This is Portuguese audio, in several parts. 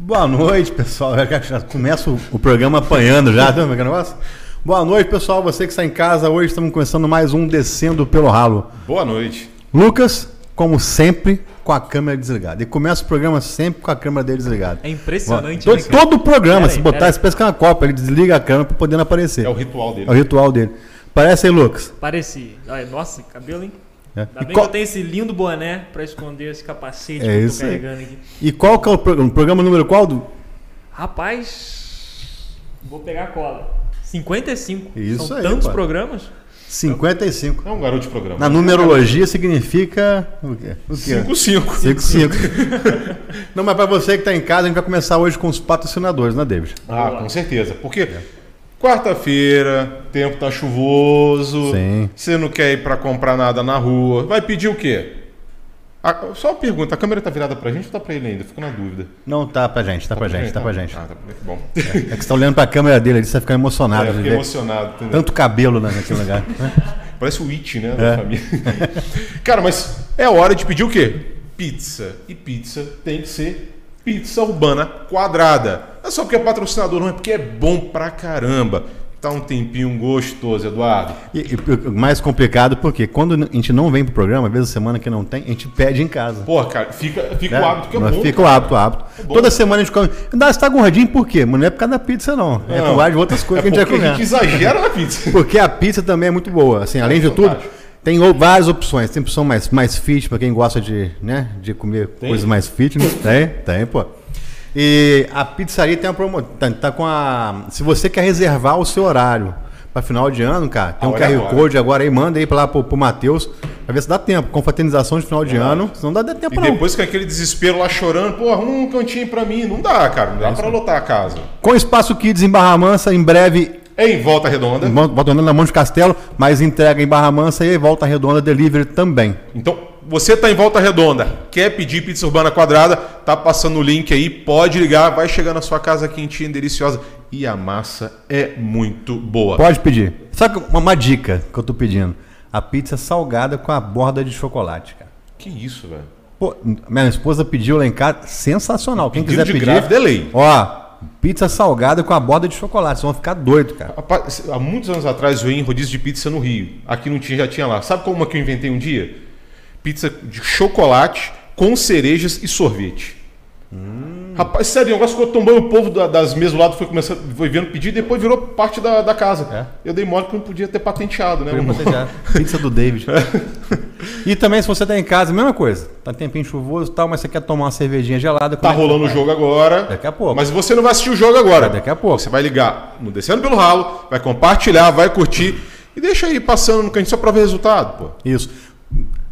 Boa noite, pessoal. Já, começa o, programa apanhando já, tá vendo o negócio? Boa noite, pessoal. Você que está em casa, hoje estamos começando mais um Descendo pelo Ralo. Boa noite. Lucas, como sempre, com a câmera desligada. E começa o programa sempre com a câmera dele desligada. É impressionante. Todo, né, cara? todo o programa, Pera se aí, botar, aí. se pescar uma copa, ele desliga a câmera para poder aparecer. É o ritual dele. É o ritual dele. Parece aí, Lucas. Parece. Nossa, cabelo, hein? É. Ainda E, bem qual, que eu tenho esse lindo boné pra esconder esse capacete É que eu isso tô aí. carregando aqui. e qual que é o programa? Programa número qual? Do... Rapaz, vou pegar a cola. 55. Isso São aí, tantos pá. programas? 55. É um garoto de programa. Na numerologia significa o quê? O quê? 5-5. 5, 5. Não, mas para você que está em casa, a gente vai começar hoje com os patrocinadores, né, David? Ah, com certeza. Porque quarta-feira, tempo tá chuvoso. Sim. Você não quer ir pra comprar nada na rua. Vai pedir o quê? Ah, só uma pergunta, a câmera tá virada pra gente ou tá pra ele ainda? Fico na dúvida. Não, tá pra gente, tá pra gente, tá pra gente. Ah, tá bom. É que você tá olhando pra câmera dele ali, você vai ficar emocionado. É, eu fiquei ver emocionado. entendeu? Tanto cabelo né, naquele lugar. né? Parece o It, né? É. Da família. Cara, mas é hora de pedir o quê? Pizza. E pizza tem que ser pizza urbana quadrada. Não é só porque é patrocinador, não, é porque é bom pra caramba. Tá um tempinho gostoso, Eduardo. E, e o mais complicado, porque quando a gente não vem pro programa, às vezes a semana que não tem, a gente pede em casa. Porra, cara, fica, fica né? o hábito que é bom. Fica o hábito, o hábito. bom. Toda semana a gente come. Ainda você tá gordinho por quê? Mas não é por causa da pizza, não. É por causa de outras coisas é que a gente vai porque a comer. gente exagera na pizza. Porque a pizza também é muito boa. Assim, além de tudo, fantástico. Tem o- várias opções. Tem opção mais, mais fit para quem gosta de, né, de comer Tem? coisas mais fitness. Tem, tem, pô. E a pizzaria tem uma promoção. Tá, tá com a. Se você quer reservar o seu horário para final de ano, cara, tem A um é QR agora. Code agora aí, manda aí pra lá pro, pro Matheus, pra ver se dá tempo. Confraternização de final de Verdade. ano. Senão não dá tempo, E não. depois com aquele desespero lá chorando, pô, arruma um cantinho pra mim. Não dá, cara. Não dá pra lotar a casa. Com Espaço Kids em Barra Mansa, em breve É em volta redonda. Volta na Monte Castelo, mas entrega em Barra Mansa e Volta Redonda Delivery também. Então, você tá em Volta Redonda, quer pedir pizza urbana quadrada, tá passando o link aí, pode ligar, vai chegar na sua casa quentinha, deliciosa. E a massa é muito boa. Pode pedir. Só que uma, uma dica que eu tô pedindo: a pizza salgada com a borda de chocolate, cara. Que isso, velho? Pô, minha esposa pediu lá em casa, sensacional. Quem quiser de pedir, grávida é lei. ó, pizza salgada com a borda de chocolate, vocês vão ficar doido, cara. Rapaz, há muitos anos atrás eu ia em rodízio de pizza no Rio. Aqui não tinha, já tinha lá. Sabe como uma que eu inventei um dia? Pizza de chocolate com cerejas e sorvete. Rapaz, sério, o negócio ficou tombando o povo da- das mesas do lado foi começando, foi vendo pedir e depois virou parte da, da casa. Eu dei mole que não podia ter patenteado, né? Patentear. Pizza do David. e também, se você tá em casa, mesma coisa. Tá tempinho chuvoso e tal, mas você quer tomar uma cervejinha gelada. Tá é rolando o jogo agora. Daqui a pouco. Mas você não vai assistir o jogo agora. Daqui a pouco. Você vai ligar no Descendo pelo Ralo, vai compartilhar, vai curtir e deixa aí passando no cantinho só pra ver o resultado, pô. Isso.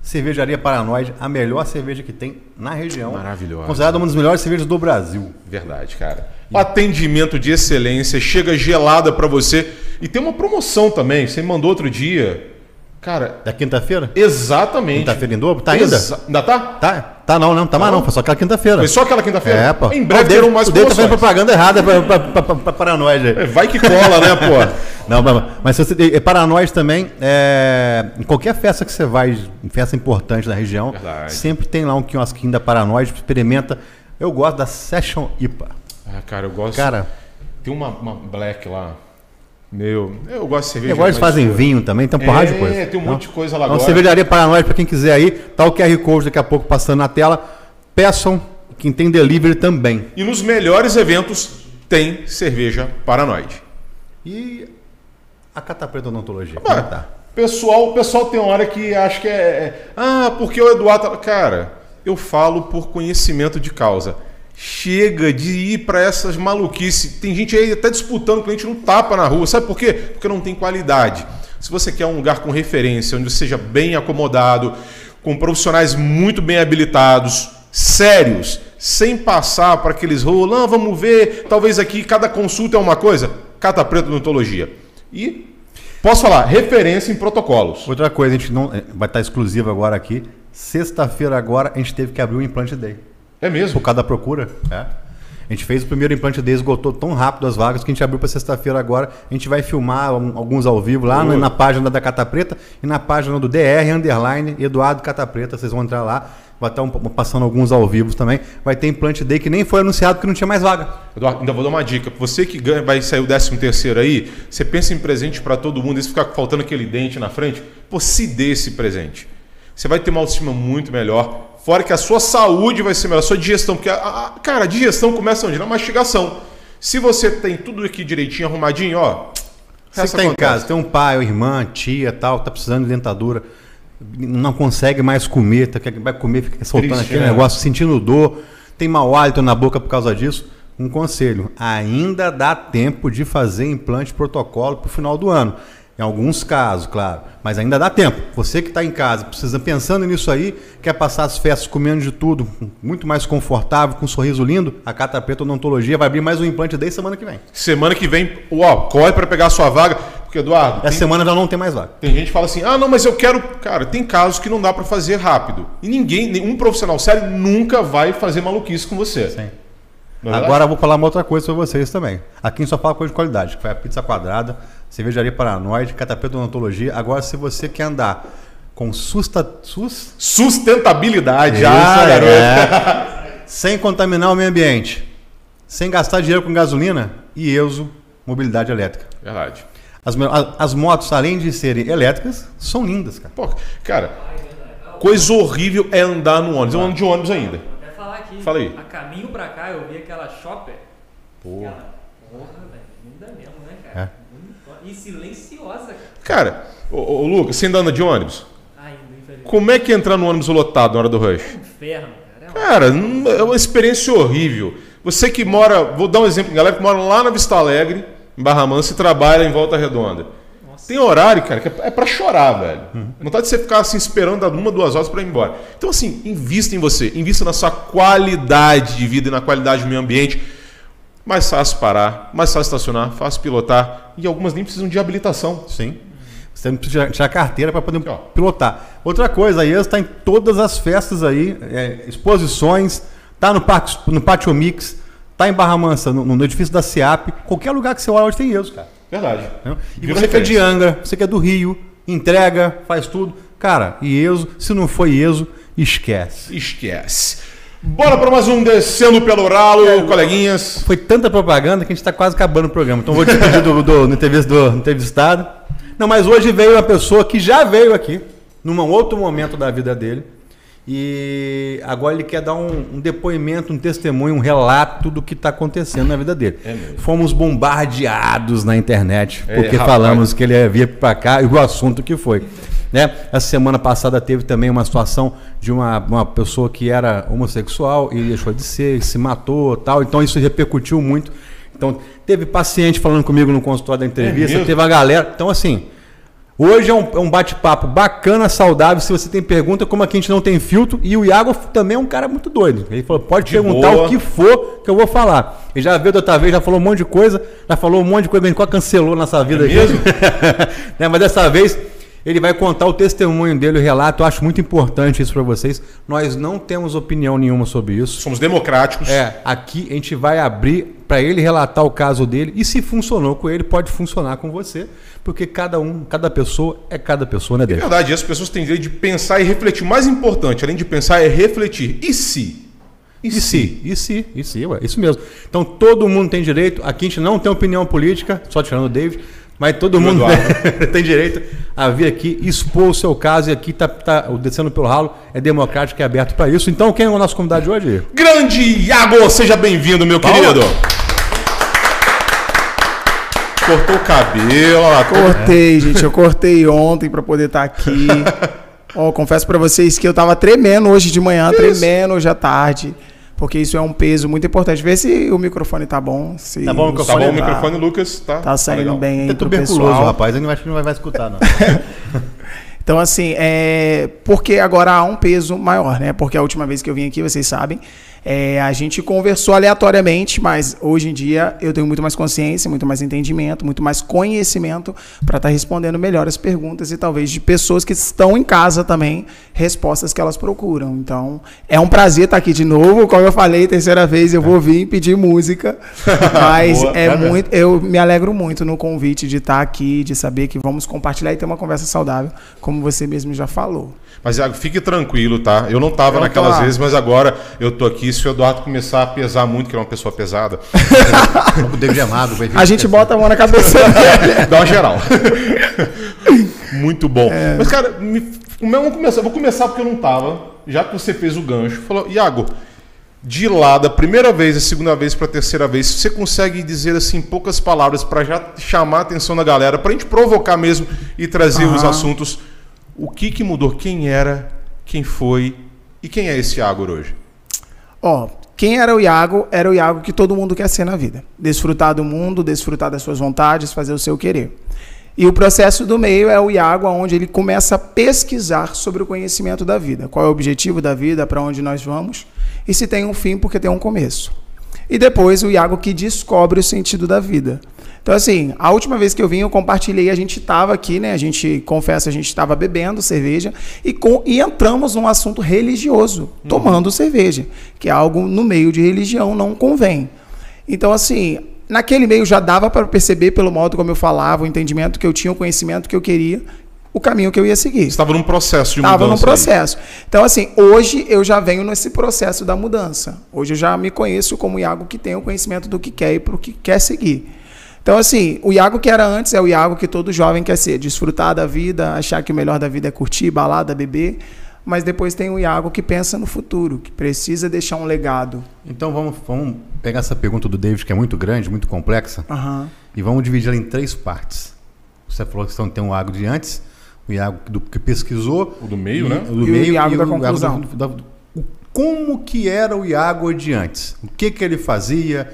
Cervejaria Paranoide, a melhor cerveja que tem na região. Maravilhosa. Considerada uma das melhores cervejas do Brasil. Verdade, cara. O atendimento de excelência, chega gelada pra você. E tem uma promoção também, você me mandou outro dia. Cara, Da quinta-feira? exatamente. Quinta-feira em dobro? Tá ainda? Exa- Ainda tá? Tá, tá não, não, tá mais não? não, foi só aquela quinta-feira. Foi só aquela quinta-feira? É, pô. Em breve o terão mais tá promoções. propaganda errada pra, pra, pra, pra, pra Paranoide aí. É, Vai que cola, né, pô? Não, mas, mas se você, e Paranoide também, é, em qualquer festa que você vai, festa importante da região, Verdade. sempre tem lá um quiosquinho da Paranoide, experimenta. Eu gosto da Session IPA. Ah, cara, eu gosto. Cara, Tem uma, uma black lá. Meu, eu gosto de cerveja. agora eles fazem escura. vinho também, tem uma porrada de É, coisa. tem um Não? monte de coisa lá Então, agora. cervejaria Paranoide, para quem quiser aí, tá o QR Code daqui a pouco passando na tela. Peçam, quem tem delivery também. E nos melhores eventos tem cerveja paranoide. E a Catapreta Odontologia, como é que tá? pessoal, pessoal tem hora que acha que é, é, Ah, porque o Eduardo. tá-" Cara, eu falo por conhecimento de causa. Chega de ir para essas maluquices. Tem gente aí até disputando cliente no tapa na rua. Sabe por quê? Porque não tem qualidade. Se você quer um lugar com referência, onde seja bem acomodado, com profissionais muito bem habilitados, sérios, sem passar para aqueles rolos, ah, vamos ver, talvez aqui cada consulta é uma coisa. Cata Preta Odontologia. E posso falar, referência em protocolos. Outra coisa, a gente não é, vai estar exclusivo agora aqui. Sexta-feira agora a gente teve que abrir o implante day. É mesmo? Por causa da procura. É. A gente fez o primeiro implante D, esgotou tão rápido as vagas que a gente abriu para sexta-feira agora. A gente vai filmar alguns ao vivo lá na, na página da Cata Preta e na página do DR Underline Eduardo Cata Preta. Vocês vão entrar lá. Vai estar um- passando alguns ao vivo também. Vai ter implante D que nem foi anunciado porque não tinha mais vaga. Eduardo, ainda vou dar uma dica. Você que ganha, vai sair o 13 terceiro aí, você pensa em presente para todo mundo, e se ficar faltando aquele dente na frente, pô, se dê esse presente. Você vai ter uma autoestima muito melhor. Fora que a sua saúde vai ser melhor, a sua digestão. Porque, a, a- cara, a digestão começa onde? Na mastigação. Se você tem tudo aqui direitinho, arrumadinho, ó. Você que está em casa, tem um pai, uma irmã, tia tal, tá precisando de dentadura, não consegue mais comer, tá, vai comer, fica soltando Triste, aquele né? negócio, sentindo dor, tem mau hálito na boca por causa disso. Um conselho: ainda dá tempo de fazer implante protocolo para o final do ano. Em alguns casos, claro, mas ainda dá tempo. Você que está em casa, precisa pensando nisso aí, quer passar as festas comendo de tudo, muito mais confortável, com um sorriso lindo, a Cata Preta Odontologia vai abrir mais um implante desde semana que vem. Semana que vem, ó, corre para pegar a sua vaga. Porque, Eduardo, Essa tem- semana já não tem mais vaga. Tem gente que fala assim: ah, não, mas eu quero. Cara, tem casos que não dá pra fazer rápido. E ninguém, nenhum profissional sério nunca vai fazer maluquice com você. Sim. Não é? Agora eu vou falar uma outra coisa para vocês também. Aqui só fala coisa de qualidade, que foi a pizza quadrada, cervejaria paranoide, catapeta odontologia. Agora, se você quer andar com susta, sus, Sustentabilidade. Ah, garoto. é. sem contaminar o meio ambiente, sem gastar dinheiro com gasolina, IESO, mobilidade elétrica. Verdade. As, as motos, além de serem elétricas, são lindas, cara. Pô, cara, coisa horrível é andar no ônibus. Eu ando de ônibus ainda. Falar aqui. Fala aí. A caminho pra cá eu vi aquela shopper. Pô. Aquela, porra, velho. Linda mesmo, né, cara? Bonitona. E silenciosa, cara. Cara, ô, ô, Lucas, você ainda anda de ônibus? Ainda, infelizmente. Como é que é entrar no ônibus lotado na hora do rush? Inferno, cara. É uma... Cara, é uma experiência horrível. Você que mora, vou dar um exemplo, galera que mora lá na Vista Alegre, em Barra Mansa, e trabalha em Volta Redonda. Tem horário, cara, que é pra chorar, velho. Vontade de você ficar assim esperando uma, duas horas pra ir embora. Então, assim, invista em você, invista na sua qualidade de vida e na qualidade do meio ambiente. Mais fácil parar, mais fácil estacionar, fácil pilotar. E algumas nem precisam de habilitação. Sim. Você não precisa tirar carteira para poder ó. pilotar. Outra coisa, a IES está em todas as festas aí, é, exposições, tá no, parque, no Pátio Mix, tá em Barra Mansa, no, no edifício da CIAP, qualquer lugar que você olha hoje tem IES, cara. Verdade. entendeu? E Vira você que é de. Angra, você que é do Rio, entrega, faz tudo. Cara, IESO, se não foi IESO, esquece. Esquece. Bora para mais um Descendo pelo Ralo, coleguinhas. Foi tanta propaganda que a gente está quase acabando o programa. Então vou despedir do, do, do, entrevist- do entrevistado. Não, mas hoje veio uma pessoa que já veio aqui, num outro momento da vida dele. E agora ele quer dar um, um depoimento, um testemunho, um relato do que está acontecendo na vida dele. É. Fomos bombardeados na internet, É, porque falamos que ele ia vir para cá e o assunto que foi. Né? Essa semana passada teve também uma situação de uma, uma pessoa que era homossexual e deixou de ser, se matou tal. Então isso repercutiu muito. Então teve paciente falando comigo no consultório da entrevista, mesmo? teve a galera. Então assim, hoje é um, é um bate-papo bacana, saudável. Se você tem pergunta, como aqui a gente não tem filtro, e o Iago também é um cara muito doido. Ele falou, pode De perguntar boa. o que for que eu vou falar. Ele já veio da outra vez, já falou um monte de coisa, já falou um monte de coisa, a gente quase cancelou nessa vida É aqui. mesmo? Né, Mas dessa vez ele vai contar o testemunho dele, o relato. Eu acho muito importante isso para vocês. Nós não temos opinião nenhuma sobre isso. Somos democráticos. É, aqui a gente vai abrir para ele relatar o caso dele e se funcionou com ele, pode funcionar com você, porque cada um, cada pessoa é cada pessoa, né, É dele? verdade, as pessoas têm direito de pensar e refletir. O mais importante, além de pensar, é refletir. E se? E se? E se? E se? Ué, isso mesmo. Então todo mundo tem direito. Aqui a gente não tem opinião política, só tirando o David, mas todo mundo Eduardo. tem direito a vir aqui expor o seu caso e aqui tá, tá o descendo pelo ralo é democrático e aberto para isso. Então quem é o nosso convidado de hoje? Grande Iago, seja bem-vindo, meu Palma. querido. Cortou o cabelo, lá. Cortei, gente. Eu cortei ontem pra poder estar aqui. Ó, confesso pra vocês que eu tava tremendo hoje de manhã, tremendo hoje à tarde. Porque isso é um peso muito importante. Vê se o microfone tá bom. Se Tá bom o Tá microfone? bom o microfone, Lucas? Tá, Tá saindo legal. bem aí É pro tuberculoso, pessoal. rapaz. Ele não vai, não vai, vai escutar, não. Então, assim, é... porque agora há um peso maior, né? Porque a última vez que eu vim aqui, vocês sabem, É, a gente conversou aleatoriamente, mas hoje em dia eu tenho muito mais consciência, muito mais entendimento, muito mais conhecimento para estar respondendo melhor as perguntas e talvez de pessoas que estão em casa também, respostas que elas procuram. Então, é um prazer estar aqui de novo. Como eu falei, terceira vez eu vou vir pedir música, mas Boa, é tá bem. muito, eu me alegro muito no convite de estar aqui, de saber que vamos compartilhar e ter uma conversa saudável, como você mesmo já falou. Mas, Iago, fique tranquilo, tá? Eu não tava Eu tô naquelas vezes, mas agora eu tô aqui. Se o Eduardo começar a pesar muito, que é uma pessoa pesada, O David Amado. vai vir A gente bota a mão na cabeça dele. dá uma geral. muito bom. É. Mas, cara, me- vamos começar. Vou começar porque eu não tava. Já que você fez o gancho, falou, Iago, de lá, da primeira vez, a segunda vez para a terceira vez, você consegue dizer assim em poucas palavras para já chamar a atenção da galera, para a gente provocar mesmo e trazer os Aham. assuntos. O que que mudou? Quem era? Quem foi? E quem é esse Iago hoje? Ó, quem era o Iago era o Iago que todo mundo quer ser na vida. Desfrutar do mundo, desfrutar das suas vontades, fazer o seu querer. E o processo do meio é o Iago, onde ele começa a pesquisar sobre o conhecimento da vida. Qual é o objetivo da vida, para onde nós vamos, e se tem um fim, porque tem um começo. E depois o Iago que descobre o sentido da vida. Então, assim, a última vez que eu vim, eu compartilhei, a gente estava aqui, né? A gente, confessa, a gente estava bebendo cerveja e, com, e entramos num assunto religioso, tomando cerveja, que é algo no meio de religião não convém. Então, assim, naquele meio já dava para perceber, pelo modo como eu falava, o entendimento que eu tinha, o conhecimento que eu queria, o caminho que eu ia seguir. Você estava num processo de Estava mudança. num aí. processo. Então, assim, hoje eu já venho nesse processo da mudança. Hoje eu já me conheço como o Iago que tem o conhecimento do que quer e para o que quer seguir. Então, assim, o Iago que era antes é o Iago que todo jovem quer ser. Desfrutar da vida, achar que o melhor da vida é curtir, balada, beber. Mas depois tem o Iago que pensa no futuro, que precisa deixar um legado. Então vamos, vamos pegar essa pergunta do David, que é muito grande, muito complexa, Aham. e vamos dividir ela em três partes. Você falou que tem um Iago de antes, o Iago do, que pesquisou, O do meio, e- né? O do E o meio Iago e da o conclusão. Iago da- da- o- como que era o Iago de antes? O que que ele fazia?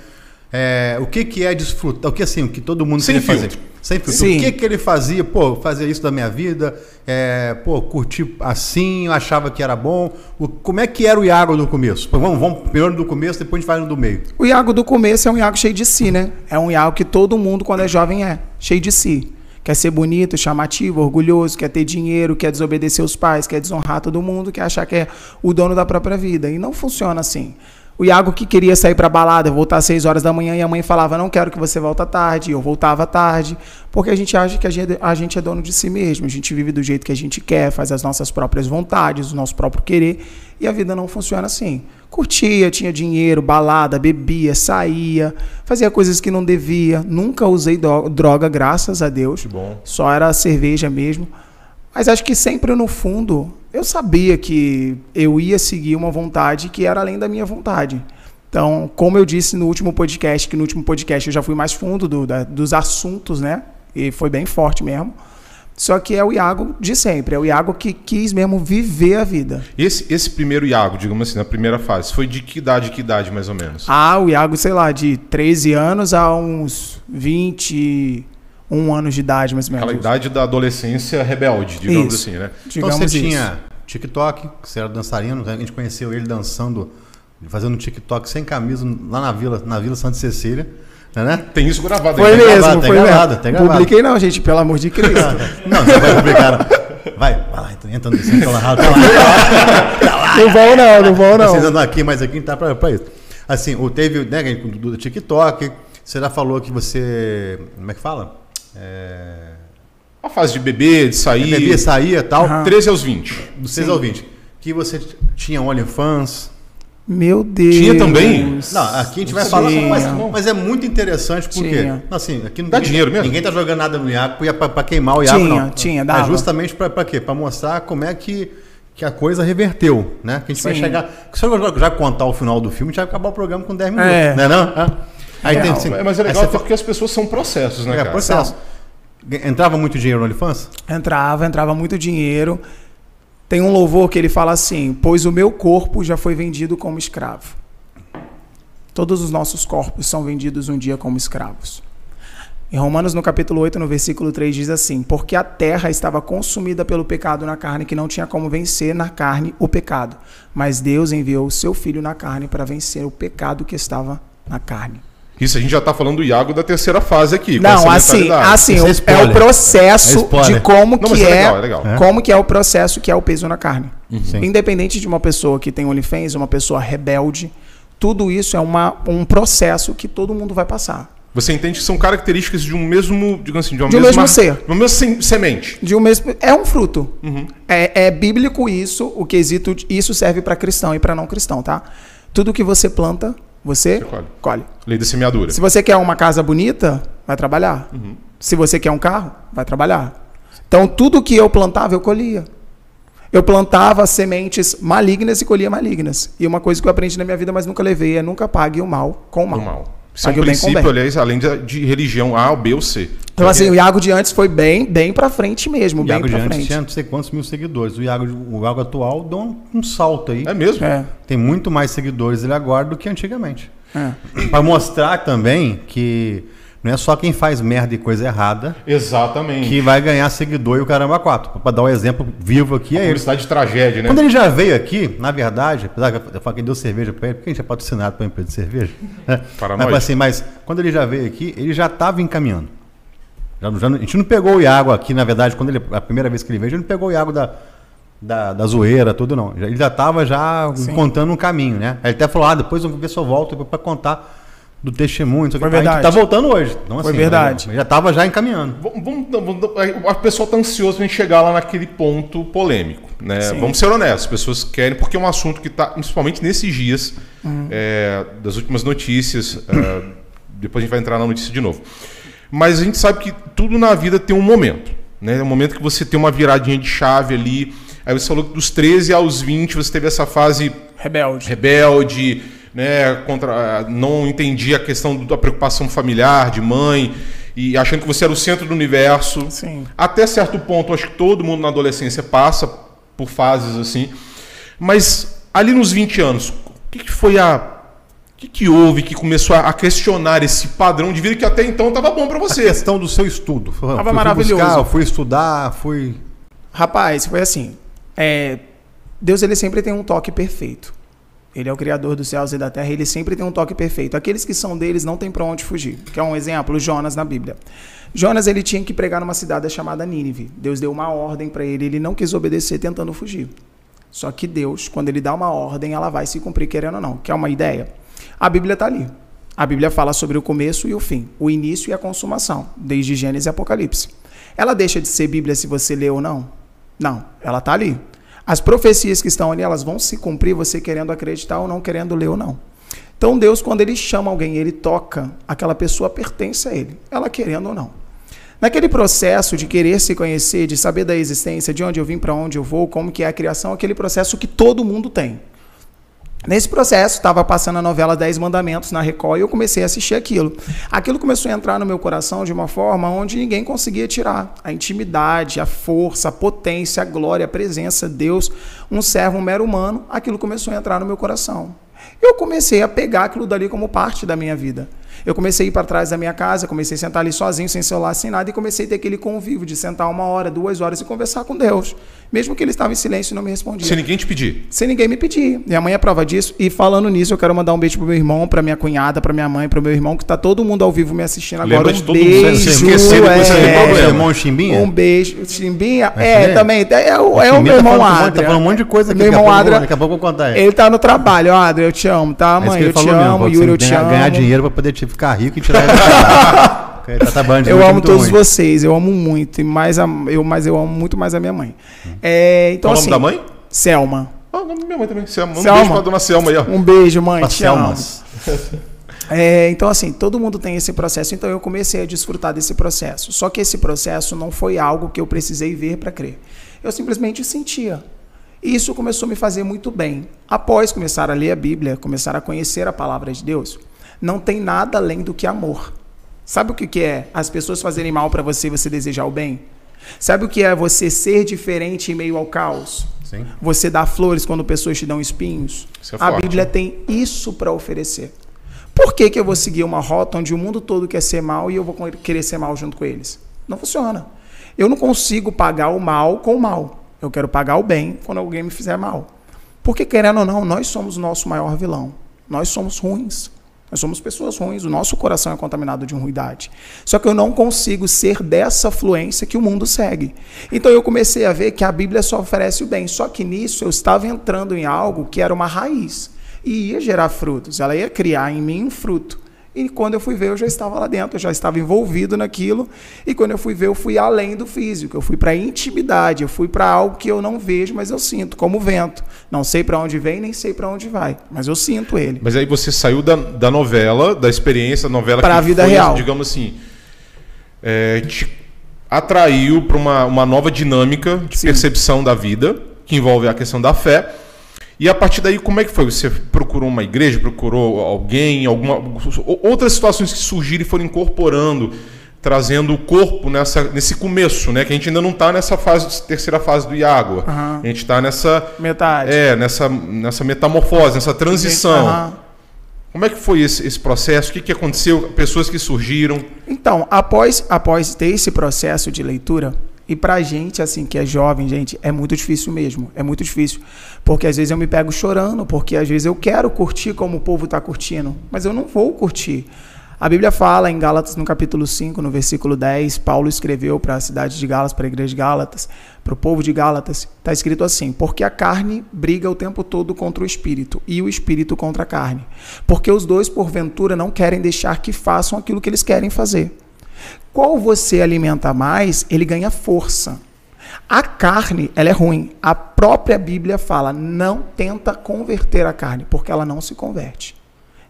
É, o que que é desfrutar? O que assim, o que todo mundo Sem queria fazer? Sem filtro. Sim. O que que ele fazia? Pô, fazia isso da minha vida, é, pô, curti assim, achava que era bom. O- como é que era o Iago no começo? Pô, vamos, vamos primeiro do começo, depois a gente vai no do meio. O Iago do começo é um Iago cheio de si, né? É um Iago que todo mundo, quando é jovem, é. Cheio de si. Quer ser bonito, chamativo, orgulhoso, quer ter dinheiro, quer desobedecer os pais, quer desonrar todo mundo, quer achar que é o dono da própria vida. E não funciona assim. O Iago que queria sair pra balada, voltar às 6 horas da manhã, e a mãe falava, não quero que você volte à tarde, e eu voltava à tarde, porque a gente acha que a gente, a gente é dono de si mesmo, a gente vive do jeito que a gente quer, faz as nossas próprias vontades, o nosso próprio querer, e a vida não funciona assim. Curtia, tinha dinheiro, balada, bebia, saía, fazia coisas que não devia, nunca usei dro- droga, graças a Deus, Que bom. só era cerveja mesmo. Mas acho que sempre no fundo eu sabia que eu ia seguir uma vontade que era além da minha vontade. Então, como eu disse no último podcast, que no último podcast eu já fui mais fundo do- da- dos assuntos, né? E foi bem forte mesmo. Só que é o Iago de sempre, é o Iago que quis mesmo viver a vida. Esse, esse primeiro Iago, digamos assim, na primeira fase, foi de que idade, que idade mais ou menos? Ah, o Iago, sei lá, de 13 anos a uns 21 anos de idade, mais ou menos. Aquela idade da adolescência rebelde, digamos Isso. assim, né? Então Digamos você isso. tinha TikTok, você era dançarino, a gente conheceu ele dançando, fazendo TikTok sem camisa lá na Vila, na Vila Santa Cecília, né? né? Tem isso gravado Foi aí. né? mesmo, gravado, tem foi gravado, mesmo. tem gravado. Publiquei não, gente, pelo amor de Cristo. Não, você vai publicar. não. Vai, vai lá, entra, entra nesse entra lá, tá lá. não vão não, não vão Vocês não. andam aqui, mas aqui não tá pra, pra isso. Assim, o teve, né, do TikTok, você já falou que você, como é que fala? É, A fase de beber, de sair. bebia, saía e tal, Aham. 13 aos 20. do 6 ao 20. Que você tinha OnlyFans, Meu Deus. Tinha também? Não, aqui a gente vai falar, mas, mas é muito interessante porque, Tinha. assim, aqui não Dá ninguém- dinheiro mesmo? Ninguém tá jogando nada no Iago pra, pra queimar o Iago, Tinha, não. tinha, É dava. justamente pra, pra quê? Pra mostrar como é que, que a coisa reverteu, né? Que a gente vai Sim. chegar... Se eu já- já contar o final do filme, a gente vai acabar o programa com 10 minutos, É. né não? É. Aí tem, assim, Mas é legal porque as pessoas são processos, né, É, cara? processo. Entrava muito dinheiro no OnlyFans? Entrava, entrava muito dinheiro. Tem um louvor que ele fala assim: Pois o meu corpo já foi vendido como escravo. Todos os nossos corpos são vendidos um dia como escravos. Em Romanos, no capítulo 8, no versículo 3, diz assim: Porque a terra estava consumida pelo pecado na carne, que não tinha como vencer na carne o pecado. Mas Deus enviou o seu filho na carne para vencer o pecado que estava na carne. Isso a gente já tá falando do Iago da terceira fase aqui. Não, assim, assim Isso é o- é, o processo É de como Não, que é é, legal, é legal. É. como que é o processo que é o peso na carne. Sim. Independente de uma pessoa que tem OnlyFans, uma pessoa rebelde, tudo isso é uma, um processo que todo mundo vai passar. Você entende que são características de um mesmo, digamos assim, de uma De um mesma, mesmo ser. de uma mesma sem- semente. De um mesmo, é um fruto. Uhum. É, é bíblico isso, o quesito, isso serve para cristão e para não cristão, tá? Tudo que você planta, você, Você colhe. colhe. Lei da semeadura. Se você quer uma casa bonita, vai trabalhar. Uhum. Se você quer um carro, vai trabalhar. Então, tudo que eu plantava, eu colhia. Eu plantava sementes malignas e colhia malignas. E uma coisa que eu aprendi na minha vida, mas nunca levei, é nunca pague o mal com o mal. O mal. Isso é um Pague o bem com o princípio, bem. aliás, além de, de religião A, B ou C. Então, assim, o Iago de antes foi bem, bem pra frente mesmo, O bem Iago de antes frente. tinha não sei quantos mil seguidores. O Iago, o Iago atual deu um, um salto aí. É mesmo? É, Tem muito mais seguidores ele agora do que antigamente. é. Para mostrar também que não é só quem faz merda e coisa errada Exatamente. que vai ganhar seguidor e o caramba quatro. Para dar um exemplo vivo aqui é ele. Publicidade de tragédia, né? Quando ele já veio aqui, na verdade, apesar que eu falei que deu cerveja para ele, porque a gente é patrocinado para empresa de cerveja. Né? Para mas, nós. assim, mas quando ele já veio aqui, ele já estava encaminhando. Já, já não- a gente não pegou o Iago aqui, na verdade, quando ele, a primeira vez que ele veio, a gente não pegou o Iago da, da, da zoeira, tudo não. Já- Ele já estava já Sim. contando um caminho, né? Aí Ele até falou, ah, depois eu vou ver se eu volto para contar do testemunho. não sei Foi que. A gente verdade. tá voltando hoje. Então, Foi assim, verdade. Já estava já encaminhando. Vamos, vamos- vamos- a pessoa está ansiosa pra gente chegar lá naquele ponto polêmico. Né? Sim. Vamos ser honestos, as pessoas querem, porque é um assunto que está, principalmente nesses dias é, das últimas notícias. é, depois a gente vai entrar na notícia de novo. Mas a gente sabe que tudo na vida tem um momento. Né? É um momento que você tem uma viradinha de chave ali. Aí você falou que dos 13 aos 20 você teve essa fase Rebelde. rebelde, né, contra, não entendia a questão da preocupação familiar, de mãe, e achando que você era o centro do universo. Sim. Até certo ponto, acho que todo mundo na adolescência passa por fases assim. Mas ali nos 20 anos, o que, que foi a. O que, que houve que começou a a questionar esse padrão de vida que até então estava bom para A você? questão do seu estudo. Fui- fui maravilhoso. buscar, fui estudar, fui. Rapaz, foi assim. é, Deus ele sempre tem um toque perfeito. Ele é o criador dos céus e da terra, ele sempre tem um toque perfeito. Aqueles que são deles não tem para onde fugir. Que é um exemplo, Jonas na Bíblia. Jonas ele tinha que pregar numa cidade chamada Nínive. Deus deu uma ordem para ele, ele não quis obedecer tentando fugir. Só que Deus, quando ele dá uma ordem, ela vai se cumprir querendo ou não. Quer uma ideia? A Bíblia está ali. A Bíblia fala sobre o começo e o fim, o início e a consumação, desde Gênesis e Apocalipse. Ela deixa de ser Bíblia se você lê ou não? Não, ela está ali. As profecias que estão ali, elas vão se cumprir você querendo acreditar ou não, querendo ler ou não. Então Deus, quando ele chama alguém, ele toca, aquela pessoa pertence a ele, ela querendo ou não. Naquele processo de querer se conhecer, de saber da existência, de onde eu vim, para onde eu vou, como que é a criação, aquele processo que todo mundo tem. Nesse processo, estava passando a novela Dez Mandamentos na Record e eu comecei a assistir aquilo. Aquilo começou a entrar no meu coração de uma forma onde ninguém conseguia tirar. A intimidade, a força, a potência, a glória, a presença, Deus, um servo, um mero humano, aquilo começou a entrar no meu coração. Eu comecei a pegar aquilo dali como parte da minha vida. Eu comecei a ir para trás da minha casa, comecei a sentar ali sozinho, sem celular, sem nada, e comecei a ter aquele convívio de sentar uma hora, duas horas e conversar com Deus. Mesmo que ele estava em silêncio e não me respondia Sem ninguém te pedir. sem ninguém me pedir. Minha mãe é prova disso. E falando nisso, eu quero mandar um beijo pro meu irmão, pra minha cunhada, pra minha mãe, pro meu irmão, que tá todo mundo ao vivo me assistindo agora. Lembra um de todo mundo, beijo. depois você tem é, problema. Seu irmão Chimbinha? Um beijo. Chimbinha? É, é? também. É, o, é o meu tá irmão falando um monte- Adria. Tá falando um monte de coisa aqui. Meu irmão Adria. Daqui a pouco eu vou contar. Ele tá no trabalho, Adria, eu te amo, tá, É mãe? Eu te mesmo, amo, que Yuri, você eu te amo. ganhar dinheiro pra poder te ficar rico e tirar ele trabalhando de Eu noite, é amo todos ruim. vocês, eu amo muito, e mais a, eu, mas eu amo muito mais a minha mãe. É, então, Qual o assim, nome da mãe? Selma. Ah, o nome da minha mãe também. Selma. Um Selma. beijo pra dona Selma aí, ó. Um beijo, mãe. Pra Te amo. Selmas. É, então, assim, todo mundo tem esse processo, então eu comecei a desfrutar desse processo. Só que esse processo não foi algo que eu precisei ver para crer. Eu simplesmente sentia. E isso começou a me fazer muito bem. Após começar a ler a Bíblia, começar a conhecer a palavra de Deus, não tem nada além do que amor. Sabe o que que é as pessoas fazerem mal para você e você desejar o bem? Sabe o que é você ser diferente em meio ao caos? Sim. Você dá flores quando pessoas te dão espinhos? É a Bíblia tem isso para oferecer. Por que, que eu vou seguir uma rota onde o mundo todo quer ser mal e eu vou querer ser mal junto com eles? Não funciona. Eu não consigo pagar o mal com o mal. Eu quero pagar o bem quando alguém me fizer mal. Porque, querendo ou não, nós somos o nosso maior vilão. Nós somos ruins. Nós somos pessoas ruins, o nosso coração é contaminado de ruindade. Só que eu não consigo ser dessa fluência que o mundo segue. Então eu comecei a ver que a Bíblia só oferece o bem. Só que nisso eu estava entrando em algo que era uma raiz e ia gerar frutos. Ela ia criar em mim um fruto. E quando eu fui ver, eu já estava lá dentro, eu já estava envolvido naquilo. E quando eu fui ver, eu fui além do físico, eu fui para a intimidade, eu fui para algo que eu não vejo, mas eu sinto, como o vento. Não sei para onde vem, nem sei para onde vai, mas eu sinto ele. Mas aí você saiu da, da novela, da experiência da novela Pra que vida foi, real. digamos assim, é, te atraiu para uma, uma nova dinâmica de Sim. percepção da vida, que envolve a questão da fé. E a partir daí, como é que foi? Você procurou uma igreja, procurou alguém, alguma ou- outras situações que surgiram e foram incorporando, trazendo o corpo nessa, nesse começo, né? Que a gente ainda não está nessa fase, terceira fase do Iago. Aham. A gente está nessa Metade. é, nessa, nessa metamorfose, nessa transição. Aham. Como é que foi esse, esse processo? O que, que aconteceu? Pessoas que surgiram. Então, após, após ter esse processo de leitura, e pra gente, assim, que é jovem, gente, é muito difícil mesmo. É muito difícil. Porque às vezes eu me pego chorando, porque às vezes eu quero curtir como o povo está curtindo, mas eu não vou curtir. A Bíblia fala em Gálatas, no capítulo 5, no versículo 10, Paulo escreveu para a cidade de Gálatas, para a igreja de Gálatas, para o povo de Gálatas, está escrito assim: Porque a carne briga o tempo todo contra o espírito, e o espírito contra a carne. Porque os dois, porventura, não querem deixar que façam aquilo que eles querem fazer. Qual você alimenta mais, ele ganha força. A carne, ela é ruim. A própria Bíblia fala: não tenta converter a carne, porque ela não se converte.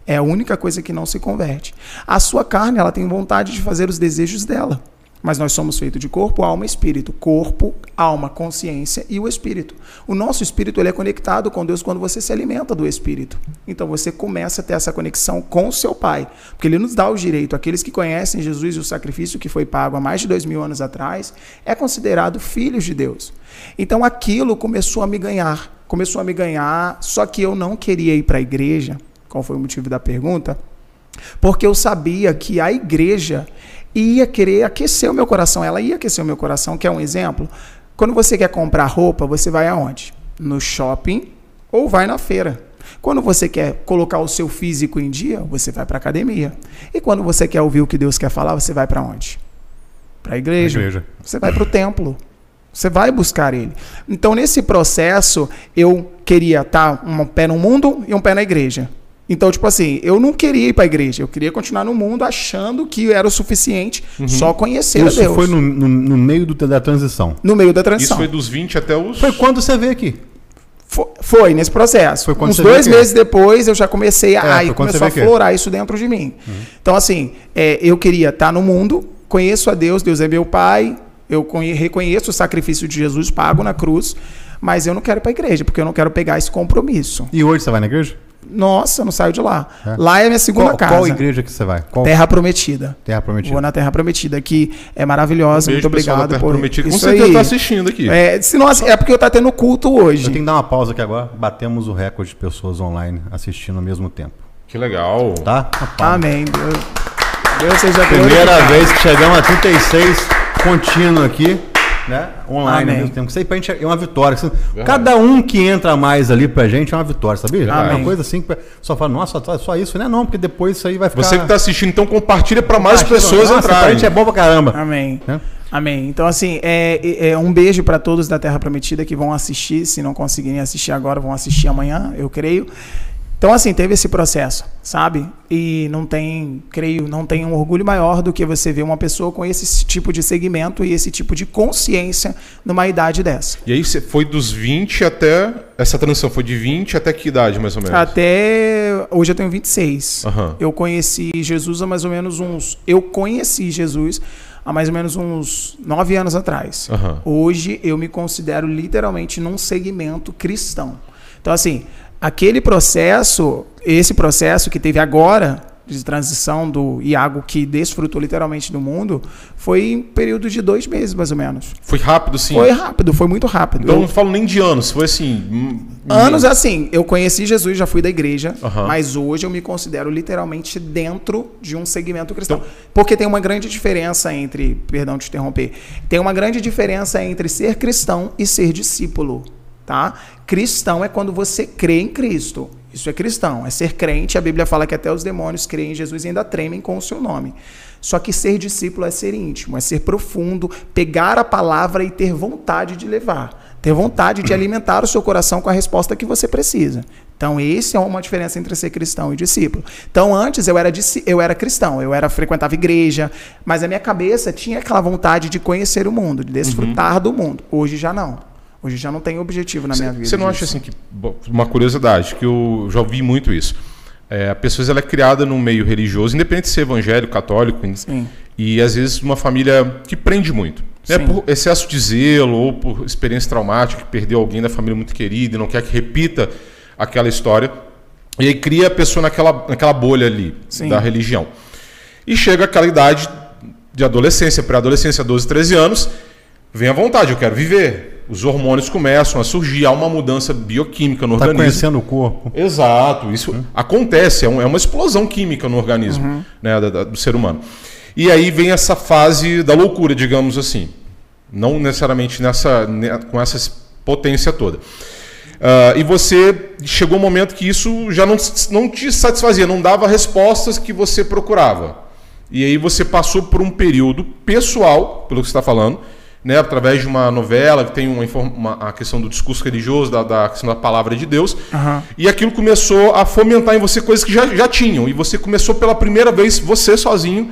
É a única coisa que não se converte. A sua carne, ela tem vontade de fazer os desejos dela. Mas nós somos feitos de corpo, alma e espírito. Corpo, alma, consciência e o espírito. O nosso espírito ele é conectado com Deus quando você se alimenta do espírito. Então você começa a ter essa conexão com o seu Pai. Porque ele nos dá o direito. Aqueles que conhecem Jesus e o sacrifício que foi pago há mais de dois mil anos atrás, é considerado filhos de Deus. Então aquilo começou a me ganhar. Começou a me ganhar, só que eu não queria ir para a igreja. Qual foi o motivo da pergunta? Porque eu sabia que a igreja ia querer aquecer o meu coração. Ela ia aquecer o meu coração. Quer um exemplo? Quando você quer comprar roupa, você vai aonde? No shopping ou vai na feira. Quando você quer colocar o seu físico em dia, você vai para academia. E quando você quer ouvir o que Deus quer falar, você vai para onde? Para a igreja. igreja. Você vai para o templo. Você vai buscar ele. Então, nesse processo, eu queria estar um pé no mundo e um pé na igreja. Então, tipo assim, eu não queria ir para a igreja. Eu queria continuar no mundo achando que era o suficiente só conhecer a Isso Deus. foi no, no- no meio do- da transição. No meio da Isso transição. foi dos 20 até os. Foi quando você veio aqui. Foi, foi nesse processo. Foi quando Uns você dois veio aqui. meses depois eu já comecei a. É, aí começou a. Uhum. florar isso dentro de mim. Então, assim, é, eu queria estar no mundo, conheço a Deus, Deus é meu Pai, eu conhe- reconheço o sacrifício de Jesus pago na cruz, mas eu não quero ir para a igreja, porque eu não quero pegar esse compromisso. E hoje você vai na igreja? Nossa, eu não saio de lá. É. Lá é a minha segunda Qual, casa. qual igreja que você vai? Qual Terra Prometida. terra prometida? Vou na Terra Prometida, que é maravilhosa. Muito obrigado Terra por Prometida. Com isso certeza aí. tá assistindo aqui. É, se não, é porque eu tá tendo culto hoje. Eu tenho que dar uma pausa aqui agora. Batemos o recorde de pessoas online assistindo ao mesmo tempo. Que legal. Tá? Amém. Deus, Deus seja Primeira vez que chegamos a 36 contínuo aqui, né? Online Amém. ao mesmo tempo. Isso aí pra gente é uma vitória. Cada um que entra mais ali pra gente é uma vitória, sabia? É uma coisa assim que só fala, nossa, só- isso, né? Não, porque depois isso aí vai ficar. Você que tá assistindo, então compartilha para mais Ah, pessoas nossa, Pra entrarem. gente é bom pra caramba. Amém. Né? Amém. Então, assim, é, é- é um beijo para todos da Terra Prometida que vão assistir. Se não conseguirem assistir agora, vão assistir amanhã, eu creio. Então, assim, teve esse processo, sabe? E não tem, creio, não tem um orgulho maior do que você ver uma pessoa com esse tipo de segmento e esse tipo de consciência numa idade dessa. E aí você foi dos 20 até. Essa transição foi de 20 até que idade, mais ou menos? Até hoje eu tenho 26. Aham. Eu conheci Jesus há mais ou menos uns. Eu conheci Jesus há mais ou menos uns nove anos atrás. Aham. Hoje eu me considero literalmente num segmento cristão. Então, assim, aquele processo, esse processo que teve agora, de transição do Iago que desfrutou literalmente do mundo foi em período de dois meses, mais ou menos. Foi rápido, sim. Foi rápido, foi muito rápido. Então Eu- não falo nem de anos, foi assim. hum, Anos assim, eu conheci Jesus, já fui da igreja, mas hoje eu me considero literalmente dentro de um segmento cristão. Então- Porque tem uma grande diferença entre, perdão de interromper, tem uma grande diferença entre ser cristão e ser discípulo, tá? Cristão é quando você crê em Cristo. Isso é cristão, é ser crente. A Bíblia fala que até os demônios creem em Jesus e ainda tremem com o seu nome. Só que ser discípulo é ser íntimo, é ser profundo, pegar a palavra e ter vontade de levar, ter vontade de alimentar o seu coração com a resposta que você precisa. Então, esse é uma diferença entre ser cristão e discípulo. Então, antes eu era, eu era cristão, eu era frequentava igreja, mas a minha cabeça tinha aquela vontade de conhecer o mundo, de desfrutar do mundo. Hoje já não. Hoje já não tem objetivo na minha vida. Você não acha assim que. bom, Uma curiosidade, que eu já ouvi muito isso. É, a pessoa ela é criada num meio religioso, independente de ser evangélico, católico, Sim. e às vezes uma família que prende muito. Né? Por excesso de zelo ou por experiência traumática, que perdeu alguém da família muito querido e não quer que repita aquela história. E aí cria a pessoa naquela, naquela bolha ali Sim. da religião. E chega aquela idade de adolescência, pré-adolescência, 12, 13 anos, vem à vontade, eu quero viver. Os hormônios começam a surgir, há uma mudança bioquímica no Tá organismo. conhecendo o corpo. Exato, isso acontece, é, é uma explosão química no organismo né, da- da- do ser humano. E aí vem essa fase da loucura, digamos assim. Não necessariamente nessa, ne- com essa potência toda. Ah, e você chegou um momento que isso já não, não te satisfazia, não dava respostas que você procurava. E aí você passou por um período pessoal, pelo que você está falando, né, através de uma novela que tem uma, uma- a questão do discurso religioso, da, da questão da palavra de Deus, Aham. e aquilo começou a fomentar em você coisas que já, já tinham. E você começou pela primeira vez, você sozinho,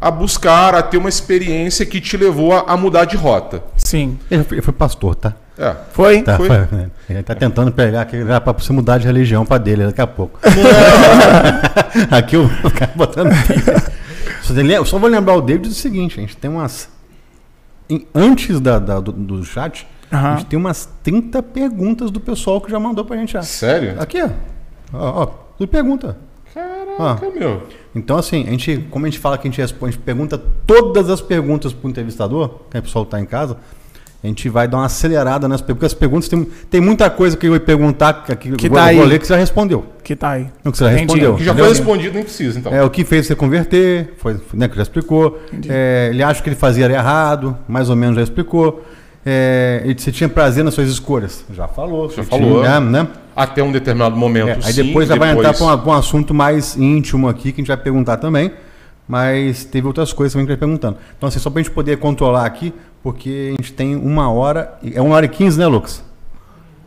a buscar, a ter uma experiência que te levou a, a mudar de rota. Sim. Ele foi, ele foi pastor, tá? É. Foi? Tá, Foi. foi? Ele tá tentando pegar aqui já pra você mudar de religião pra dele daqui a pouco. aqui eu vou ficar botando. Eu só vou lembrar o David do seguinte, a gente tem umas. Em- antes da, da- do, do chat, a Aham. gente tem umas 30 perguntas do pessoal que já mandou pra gente já. Sério? Aqui, ó. Ó, ó, tudo pergunta. Caraca, meu. Então, assim, a gente, como a gente fala que a gente responde, a gente pergunta todas as perguntas pro entrevistador, que o pessoal tá em casa, a gente vai dar uma acelerada nas perguntas. Porque as perguntas tem, tem muita coisa que eu ia perguntar que, que, Que eu tá vou- aí. vou ler que você já respondeu. Que tá aí. Não, que você já Entendi. respondeu. Que já foi respondido, nem precisa, então. É, o que fez você converter, foi, né, que já explicou. É, ele acha que ele fazia era errado, mais ou menos já explicou. É, ele- você tinha prazer nas suas escolhas, já falou. Já falou. Tinha, né? Até um determinado momento, É, aí sim, depois já vai depois- entrar para um assunto mais íntimo aqui, que a gente vai perguntar também. Mas teve outras coisas também que a gente vai perguntando. Então, assim, só para a gente poder controlar aqui, porque a gente tem uma hora. É uma hora e quinze, né, Lucas?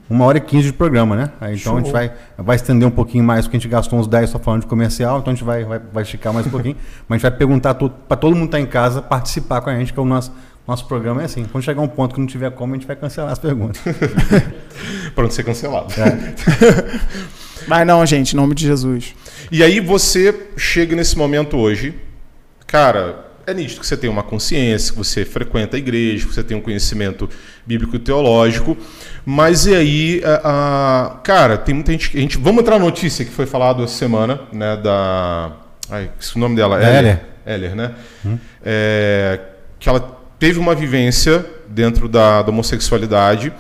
Uma hora e quinze de programa, né? Aí, então a gente vai, vai estender um pouquinho mais, porque a gente gastou uns 10 só falando de comercial, então a gente vai, vai, vai esticar mais um pouquinho. mas a gente vai perguntar para todo mundo que está em casa participar com a gente, que é o nosso, nosso programa é assim. Quando chegar um ponto que não tiver como, a gente vai cancelar as perguntas. Pra não ser cancelado. Mas não, gente, em nome de Jesus. E aí você chega nesse momento hoje, cara, é nítido que você tem uma consciência, que você frequenta a igreja, que você tem um conhecimento bíblico e teológico, mas e aí, a, a- cara, tem muita gente, gente, vamos entrar na notícia que foi falado essa semana, né, da, ai, o nome dela, Da Heller. Heller, né, É, que ela teve uma vivência dentro da, da homossexualidade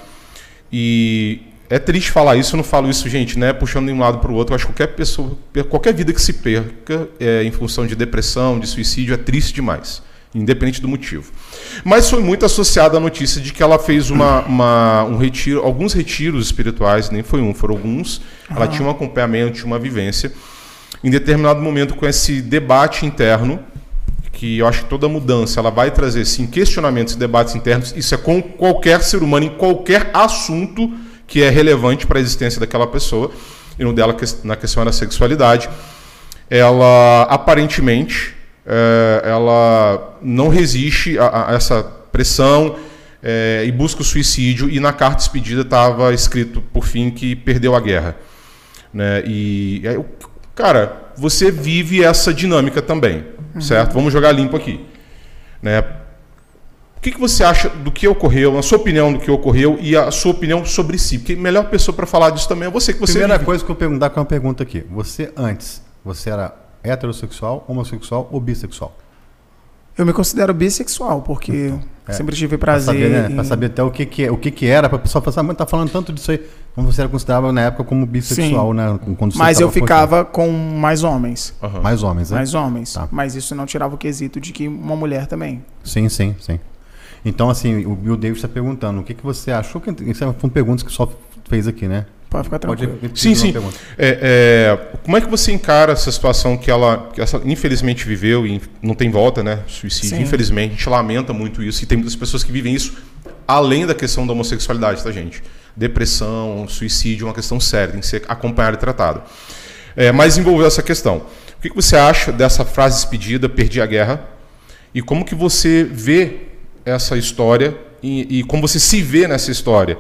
e é triste falar isso, eu não falo isso, gente, né? Puxando de um lado para o outro. Eu acho que qualquer pessoa, qualquer vida que se perca é, em função de depressão, de suicídio, é triste demais, independente do motivo. Mas foi muito associada à notícia de que ela fez uma, uma- um retiro, alguns retiros espirituais, nem foi um, foram alguns. Ela tinha um acompanhamento, tinha uma vivência. Em determinado momento, com esse debate interno, que eu acho que toda mudança ela vai trazer sim questionamentos e debates internos. Isso é com qualquer ser humano em qualquer assunto que é relevante para a existência daquela pessoa. E no dela na questão da sexualidade, ela aparentemente eh, ela não resiste a, a essa pressão eh, e busca o suicídio. E na carta de despedida estava escrito por fim que perdeu a guerra né? E aí, cara, você vive essa dinâmica também, certo? Vamos jogar limpo aqui, né? O que, que você acha do que ocorreu, a sua opinião do que ocorreu e a sua opinião sobre si? Porque a melhor pessoa para falar disso também é você que você Primeira vive. coisa que eu vou perguntar com uma pergunta aqui. Você antes, você era heterossexual, homossexual ou bissexual? Eu me considero bissexual, porque é. sempre tive Pra prazer. saber, né? em- Pra saber até o que, que, é- o que, que era, pra pessoa falar, mas tá falando tanto disso aí. Como você era considerado na época como bissexual, né? Quando você Mas eu ficava com mais homens. Postando. Mais homens, né? Mais homens. Tá. Mas isso não tirava o quesito de que uma mulher também. Sim, sim, sim. Então, assim, o Bill Davis está perguntando, o que, que você achou? Que, isso foram perguntas que só fez aqui, né? Pode ficar Pode tranquilo. repetir Sim, sim. É, é, como é que você encara essa situação que ela, que essa, infelizmente viveu e não tem volta, né? Suicídio. Sim. Infelizmente, a gente lamenta muito isso. E tem muitas pessoas que vivem isso além da questão da homossexualidade, tá, gente? Depressão, suicídio é uma questão séria, tem que ser acompanhada e tratada. É, mas envolveu essa questão. O que, que você acha dessa frase expedida, perdi a guerra? E como que você vê essa história e, e como você se vê nessa história?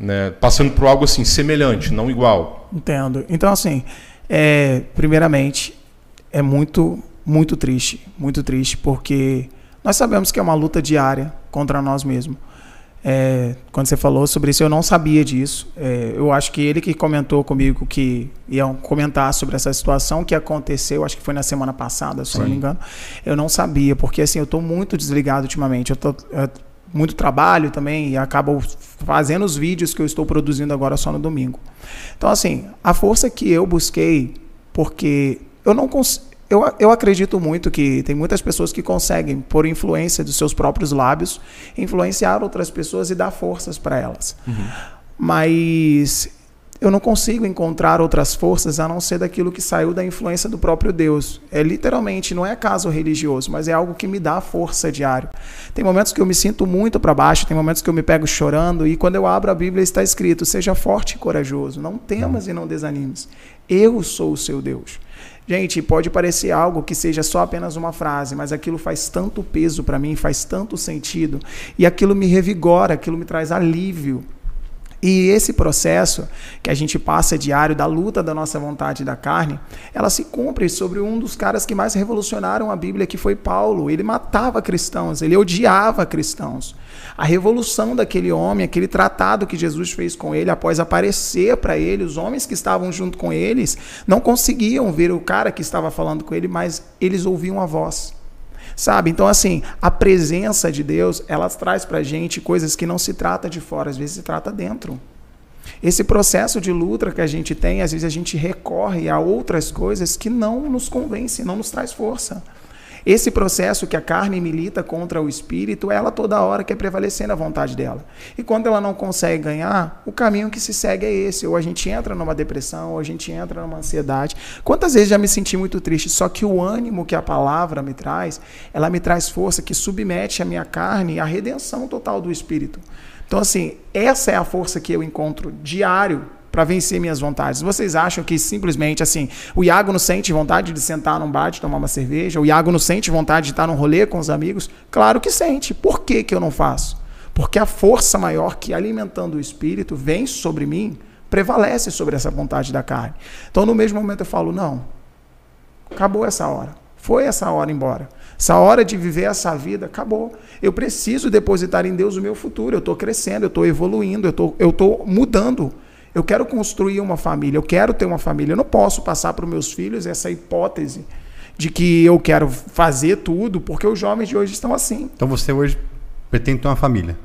Né? Passando por algo assim, semelhante, não igual. Entendo. Então, assim, é, primeiramente, é muito, muito triste. Muito triste, porque nós sabemos que é uma luta diária contra nós mesmos. É, quando você falou sobre isso, eu não sabia disso. É, eu acho que ele que comentou comigo que iam comentar sobre essa situação que aconteceu, acho que foi na semana passada, se eu não me engano. Eu não sabia, porque assim, eu estou muito desligado ultimamente. Eu tô, é, muito trabalho também e acabo fazendo os vídeos que eu estou produzindo agora só no domingo. Então, assim, a força que eu busquei, porque eu não consigo. Eu, eu acredito muito que tem muitas pessoas que conseguem, por influência dos seus próprios lábios, influenciar outras pessoas e dar forças para elas. Mas eu não consigo encontrar outras forças a não ser daquilo que saiu da influência do próprio Deus. É literalmente, não é caso religioso, mas é algo que me dá força diário. Tem momentos que eu me sinto muito para baixo, tem momentos que eu me pego chorando, e quando eu abro a Bíblia está escrito: seja forte e corajoso, não temas e não desanimes. Eu sou o seu Deus. Gente, pode parecer algo que seja só apenas uma frase, mas aquilo faz tanto peso para mim, faz tanto sentido, e aquilo me revigora, aquilo me traz alívio. E esse processo que a gente passa diário da luta da nossa vontade da carne, ela se cumpre sobre um dos caras que mais revolucionaram a Bíblia, que foi Paulo. Ele matava cristãos, ele odiava cristãos. A revolução daquele homem, aquele tratado que Jesus fez com ele após aparecer para ele, os homens que estavam junto com eles não conseguiam ver o cara que estava falando com ele, mas eles ouviam a voz. Sabe? Então, assim, a presença de Deus, ela traz pra gente coisas que não se trata de fora, às vezes se trata dentro. Esse processo de luta que a gente tem, às vezes a gente recorre a outras coisas que não nos convencem, não nos traz força. Esse processo que a carne milita contra o espírito, ela toda hora quer prevalecer na vontade dela. E quando ela não consegue ganhar, o caminho que se segue é esse. Ou a gente entra numa depressão, ou a gente entra numa ansiedade. Quantas vezes já me senti muito triste, só que o ânimo que a palavra me traz, ela me traz força que submete a minha carne à redenção total do espírito. Então, assim, essa é a força que eu encontro diário para vencer minhas vontades. Vocês acham que simplesmente assim, o Iago não sente vontade de sentar num bar e tomar uma cerveja? O Iago não sente vontade de estar num rolê com os amigos? Claro que sente. Por que, que eu não faço? Porque a força maior que alimentando o espírito vem sobre mim, prevalece sobre essa vontade da carne. Então, no mesmo momento, eu falo: não, acabou essa hora. Foi essa hora embora. Essa hora de viver essa vida acabou. Eu preciso depositar em Deus o meu futuro. Eu estou crescendo, eu estou evoluindo, eu tô, estou mudando. Eu quero construir uma família, eu quero ter uma família. Eu não posso passar para os meus filhos essa hipótese de que eu quero fazer tudo, porque os jovens de hoje estão assim. Então você hoje pretende ter uma família.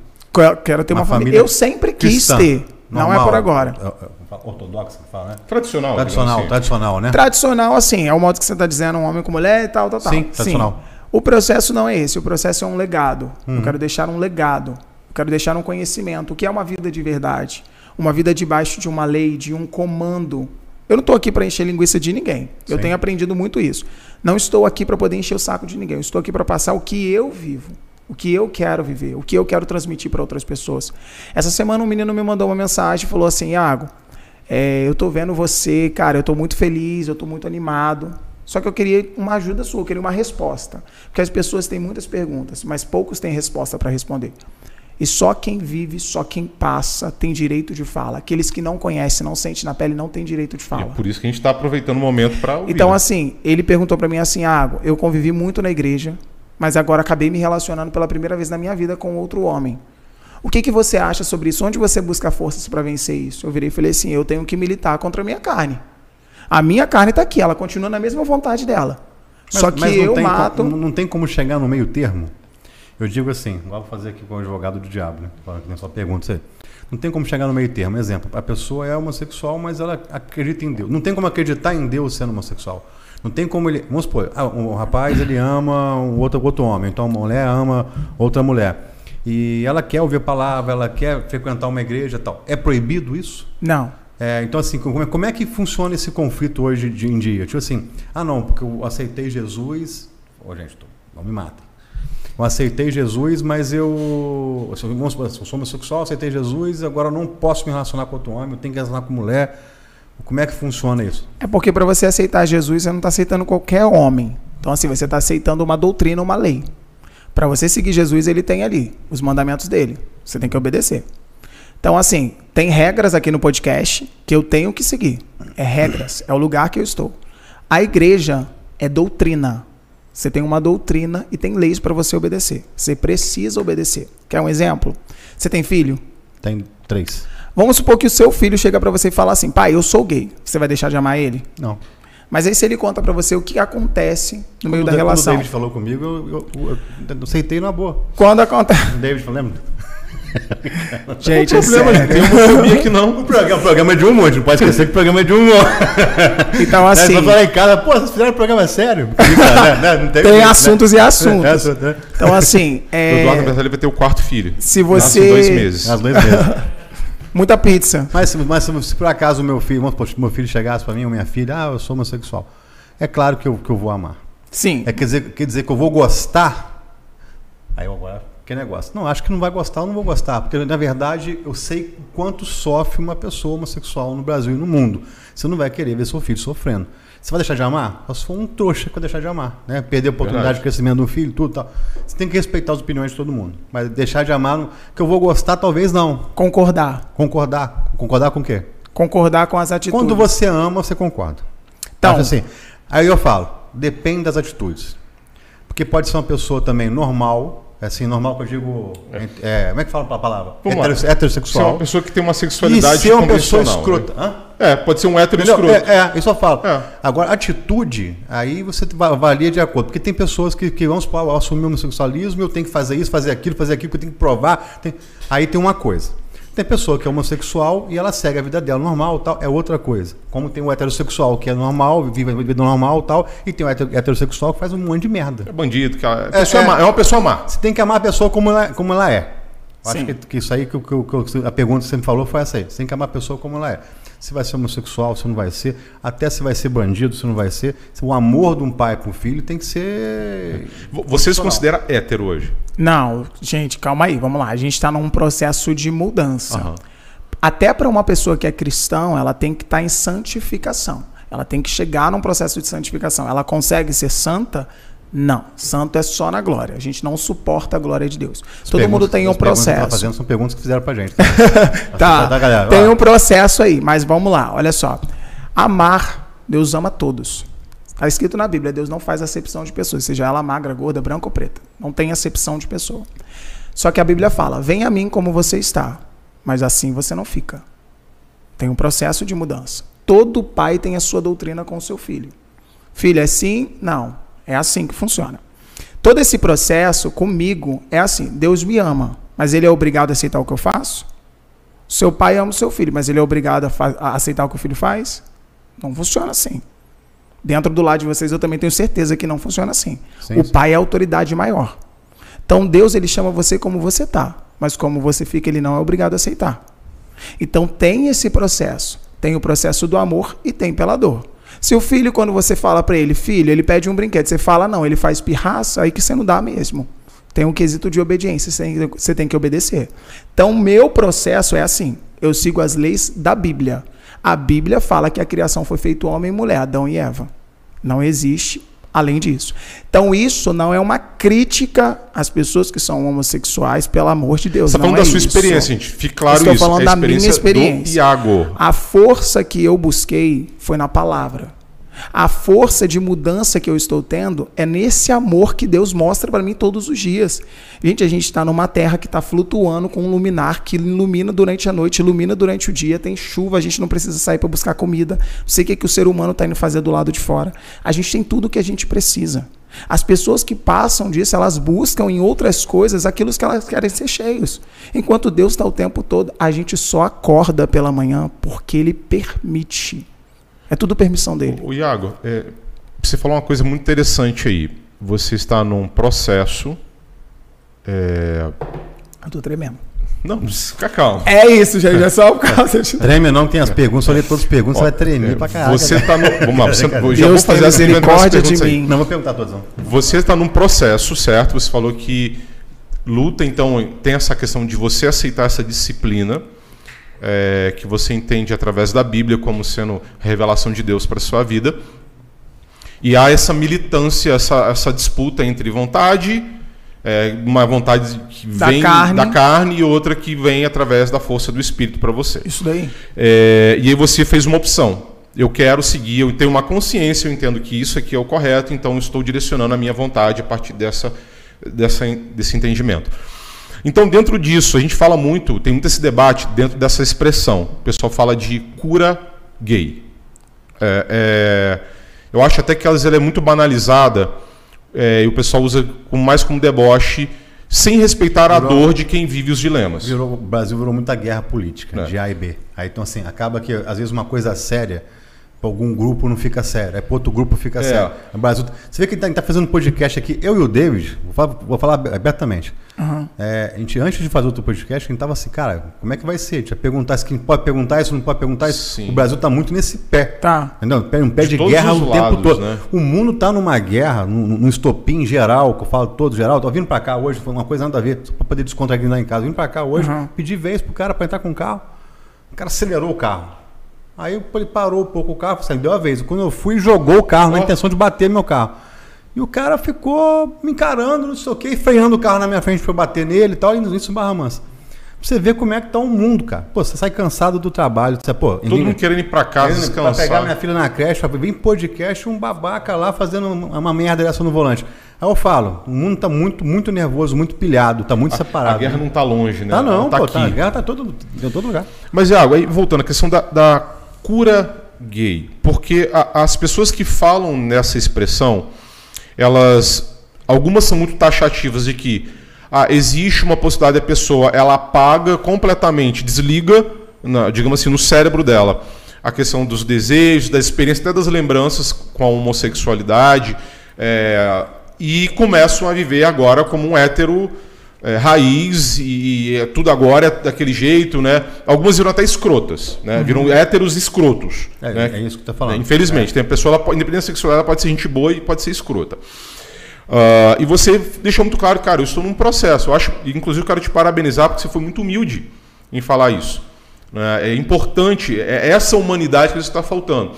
Quero ter uma, Uma família. família Eu sempre quis cristã, ter. Não é normal, por agora. é, é, Ortodoxa que fala, né? Tradicional. Tradicional, assim. tradicional, né? Tradicional, assim, é o modo que você está dizendo, um homem com mulher e tal, tal, tal. Sim, tradicional. O processo não é esse, o processo é um legado. Uhum. Eu quero deixar um legado. Eu quero deixar um conhecimento. O que é uma vida de verdade? Uma vida debaixo de uma lei, de um comando. Eu não estou aqui para encher linguiça de ninguém. Eu Sim. tenho aprendido muito isso. Não estou aqui para poder encher o saco de ninguém. Eu estou aqui para passar o que eu vivo. O que eu quero viver, o que eu quero transmitir para outras pessoas. Essa semana um menino me mandou uma mensagem e falou assim: Iago, é, eu tô vendo você, cara, eu tô muito feliz, eu tô muito animado. Só que eu queria uma ajuda sua, eu queria uma resposta. Porque as pessoas têm muitas perguntas, mas poucos têm resposta para responder. E só quem vive, só quem passa tem direito de fala. Aqueles que não conhecem, não sentem na pele, não têm direito de E fala. é por isso que a gente está aproveitando o momento para ouvir. Então, né? assim, ele perguntou para mim assim, Água, eu convivi muito na igreja, mas agora acabei me relacionando pela primeira vez na minha vida com outro homem. O que, que você acha sobre isso? Onde você busca forças para vencer isso? Eu virei e falei assim, eu tenho que militar contra a minha carne. A minha carne tá aqui, ela continua na mesma vontade dela. Mas- Só que mas não eu tem mato. Como, não tem como chegar no meio termo? Eu digo assim, igual vou fazer aqui com o advogado do diabo, né? Fala que nem só pergunta aí. Não tem como chegar no meio termo. Exemplo, a pessoa é homossexual, mas ela acredita em Deus. Não tem como acreditar em Deus sendo homossexual. Não tem como ele. Vamos supor, ah, um rapaz ele ama um outro, outro homem, então uma mulher ama outra mulher. E ela quer ouvir a palavra, ela quer frequentar uma igreja e tal. É proibido isso? Não. É, então, assim, como é, como é que funciona esse conflito hoje em dia? Tipo assim, ah, não, porque eu aceitei Jesus. Ô, gente, tô, não me matem. Eu aceitei Jesus, mas eu. eu- Vamos supor, eu sou homossexual, aceitei Jesus, agora eu não posso me relacionar com outro homem, eu tenho que relacionar com mulher. Como é que funciona isso? É porque para você aceitar Jesus, você não está aceitando qualquer homem. Então, assim, você está aceitando uma doutrina, uma lei. Para você seguir Jesus, ele tem ali os mandamentos dele. Você tem que obedecer. Então, assim, tem regras aqui no podcast que eu tenho que seguir. É regras, é o lugar que eu estou. A igreja é doutrina. Você tem uma doutrina e tem leis para você obedecer. Você precisa obedecer. Quer um exemplo? Você tem filho? Tem três. Vamos supor que o seu filho chega para você e fala assim: pai, eu sou gay. Você vai deixar de amar ele? Não. Mas aí se ele conta pra você o que acontece no meio Quando da o- relação. Quando o David falou comigo, eu, eu- eu- eu aceitei na boa. Quando acontece. O David falou, lembra? Gente, é problema, sério. tem homofobia que não. O programa, o programa é de humor, a gente não pode esquecer que o programa é de humor. Então, Aí assim, você fala em casa, pô, vocês fizeram um programa sério? Né, né, não tem jeito, né? assuntos e assuntos. É, né? Então, assim, O Eduardo é, Bertelli vai ter o quarto filho. se Nasce em dois você. meses. Dois meses. Muita pizza. Mas, se- mas se, por acaso o meu filho, vamos meu filho chegasse pra mim, ou minha filha, ah, eu sou homossexual. É claro que eu, que eu vou amar. Sim. É quer dizer, quer dizer que eu vou gostar? Aí eu agora, que negócio? Não, acho que não vai gostar, eu não vou gostar. Porque, na verdade, eu sei o quanto sofre uma pessoa homossexual no Brasil e no mundo. Você não vai querer ver seu filho sofrendo. Você vai deixar de amar? Só se for um trouxa que vai deixar de amar. Né? Perder a oportunidade Verdade. de crescimento do filho, tudo tal. Você tem que respeitar as opiniões de todo mundo. Mas deixar de amar, que eu vou gostar, talvez não. Concordar. Concordar. Concordar com o quê? Concordar com as atitudes. Quando você ama, você concorda. Então- Acho assim. Aí eu falo, depende das atitudes. Porque pode ser uma pessoa também normal, assim, normal que eu digo. é, como é que fala a palavra? Vamos lá. Hetero- Você é heterossexual. uma pessoa que tem uma e sexualidade ser uma pessoa né? escrota. Hã? É, pode ser um hétero Entendeu? escroto. É, é, eu falo. É. Agora, atitude, aí você va- avalia de acordo. Porque tem pessoas que, que vamos supor, eu assumi o homossexualismo, eu tenho que fazer isso, fazer aquilo, fazer aquilo, que eu tenho que provar. Tem- Aí tem uma coisa. Tem pessoa que é homossexual e ela segue a vida dela normal, tal, é outra coisa. Como tem o heterossexual que é normal, vive a vida normal, tal, e tem o heter- heterossexual que faz um monte de merda. É bandido, que é, É, é. má, é uma pessoa má. Você tem que amar a pessoa como ela, como ela é. Eu acho que, que isso aí, que, o- que, que a pergunta que você me falou foi essa aí. Você tem que amar a pessoa como ela é. Se vai ser homossexual, se não vai ser, até se vai ser bandido, se não vai ser. O amor de um pai para um filho tem que ser. Você se considera hétero hoje? Não, gente, calma aí, vamos lá. A gente está num processo de mudança. Aham. Até para uma pessoa que é cristão, ela tem que estar em santificação. Ela tem que chegar num processo de santificação. Ela consegue ser santa? Não. Santo é só na glória. A gente não suporta a glória de Deus. As Todo mundo tem um as perguntas que processo. fazendo são perguntas que fizeram pra gente. Tá, Tá, galera? tem um processo aí, mas vamos lá, olha só. Amar, Deus ama todos. Está escrito na Bíblia, Deus não faz acepção de pessoas, seja ela magra, gorda, branca ou preta. Não tem acepção de pessoa. Só que a Bíblia fala: venha a mim como você está, mas assim você não fica. Tem um processo de mudança. Todo pai tem a sua doutrina com o seu filho. Filho, é assim? Não. É assim que funciona. Todo esse processo comigo é assim: Deus me ama, mas ele é obrigado a aceitar o que eu faço? Seu pai ama o seu filho, mas ele é obrigado a, a aceitar o que o filho faz? Não funciona assim. Dentro do lado de vocês, eu também tenho certeza que não funciona assim. Sim, o sim. pai é a autoridade maior. Então Deus ele chama você como você tá, mas como você fica, ele não é obrigado a aceitar. Então tem esse processo. Tem o processo do amor e tem pela dor. Se o filho, quando você fala para ele, filho, ele pede um brinquedo, você fala não, ele faz pirraça, aí que você não dá mesmo. Tem um quesito de obediência, você tem, que obedecer. Então, meu processo é assim: eu sigo as leis da Bíblia. A Bíblia fala que a criação foi feita homem e mulher, Adão e Eva. Não existe além disso. Então, isso não é uma crítica às pessoas que são homossexuais, pelo amor de Deus. Você está falando da é sua isso. experiência, gente. Fique claro Estou isso. falando é a da minha experiência experiência. do Iago. A força que eu busquei foi na palavra. A força de mudança que eu estou tendo é nesse amor que Deus mostra para mim todos os dias. Gente, a gente está numa terra que está flutuando com um luminar que ilumina durante a noite, ilumina durante o dia, tem chuva, a gente não precisa sair para buscar comida. Não sei o que, que o ser humano está indo fazer do lado de fora. A gente tem tudo o que a gente precisa. As pessoas que passam disso, elas buscam em outras coisas aquilo que elas querem ser cheios. Enquanto Deus está o tempo todo, a gente só acorda pela manhã porque Ele permite. É tudo permissão dele. O, o Iago, é, você falou uma coisa muito interessante aí. Você está num processo. É... Eu tô tremendo. Não, fica calmo. É isso, gente. É só por causa de. Treme não, tem as perguntas, só ler todas as perguntas, Ó, você vai tremer é, pra caralho. Você está no. Vamos lá, você, eu já Deus vou fazer as misericórdia de perguntas aí. mim. Não vou perguntar todas, não. Você está num processo, certo? Você falou que luta, então tem essa questão de você aceitar essa disciplina é, que você entende através da Bíblia como sendo revelação de Deus para a sua vida. E há essa militância, essa, essa disputa entre vontade, é, uma vontade que Da vem carne. da carne e outra que vem através da força do Espírito para você. Isso daí. É, e aí você fez uma opção. Eu quero seguir, eu tenho uma consciência, eu entendo que isso aqui é o correto, então estou direcionando a minha vontade a partir dessa, dessa, desse entendimento. Então, dentro disso, a gente fala muito, tem muito esse debate dentro dessa expressão. O pessoal fala de cura gay. É, é, eu acho até que ela ela é muito banalizada é, e o pessoal usa mais como deboche, sem respeitar a Virou- dor de quem vive os dilemas. Virou, o Brasil virou muita guerra política, É. de A e B. Aí, então, assim, acaba que, às vezes, uma coisa séria, para algum grupo não fica sério, aí para outro grupo fica É. sério. O Brasil, você vê que a gente está fazendo um podcast aqui, eu e o David, vou falar, vou falar abertamente. É, a gente, antes de fazer outro podcast, a gente tava assim, cara, como é que vai ser? A gente ia perguntar se quem pode perguntar isso, não pode perguntar isso. Sim. O Brasil está muito nesse pé. Tá. Entendeu? Pé- Um pé De de, guerra o tempo lados, todo. né? O mundo tá numa guerra, num, num estopim geral, que eu falo todo geral. Tô vindo pra cá hoje, foi uma coisa nada a ver, só pra poder descontrair lá em casa. Vim pra cá hoje, Uhum. pedi vez pro cara pra entrar com o carro. O cara acelerou o carro. Aí ele parou um pouco o carro, assim, deu a vez. Quando eu fui, jogou o carro na Ó. intenção de bater meu carro. E o cara ficou me encarando, não sei o quê, e freando o carro na minha frente pra eu bater nele e tal, e isso em Barra Mansa. Pra você ver como é que tá o mundo, cara. Pô, você sai cansado do trabalho. Você, pô, Todo mundo querendo ir para casa Querendo Pra descansar. pegar minha filha na creche, pra vir podcast, um babaca lá fazendo uma merda dessa no volante. Aí eu falo, o mundo tá muito, muito nervoso, muito pilhado, tá muito separado. A guerra não tá longe, né? Tá não, Ela tá pô, aqui. tá, a guerra tá todo, em todo lugar. Mas, Iago, aí voltando à questão da, da cura gay. Porque a- as pessoas que falam nessa expressão, elas. Algumas são muito taxativas de que ah, existe uma possibilidade da pessoa, ela apaga completamente, desliga, na- digamos assim, no cérebro dela a questão dos desejos, da experiência, até das lembranças com a homossexualidade, é, e começam a viver agora como um hétero é, raiz e, é tudo agora é daquele jeito, né? Algumas viram até escrotas, né? Viram héteros escrotos. É, né? é isso que tá falando. Infelizmente, tem a pessoa, ela, independente da sexual, ela pode ser gente boa e pode ser escrota. Ah, e você deixou muito claro, cara, eu estou num processo. Eu acho, e, inclusive, eu quero te parabenizar porque você foi muito humilde em falar isso. né? É importante, é essa humanidade que está faltando.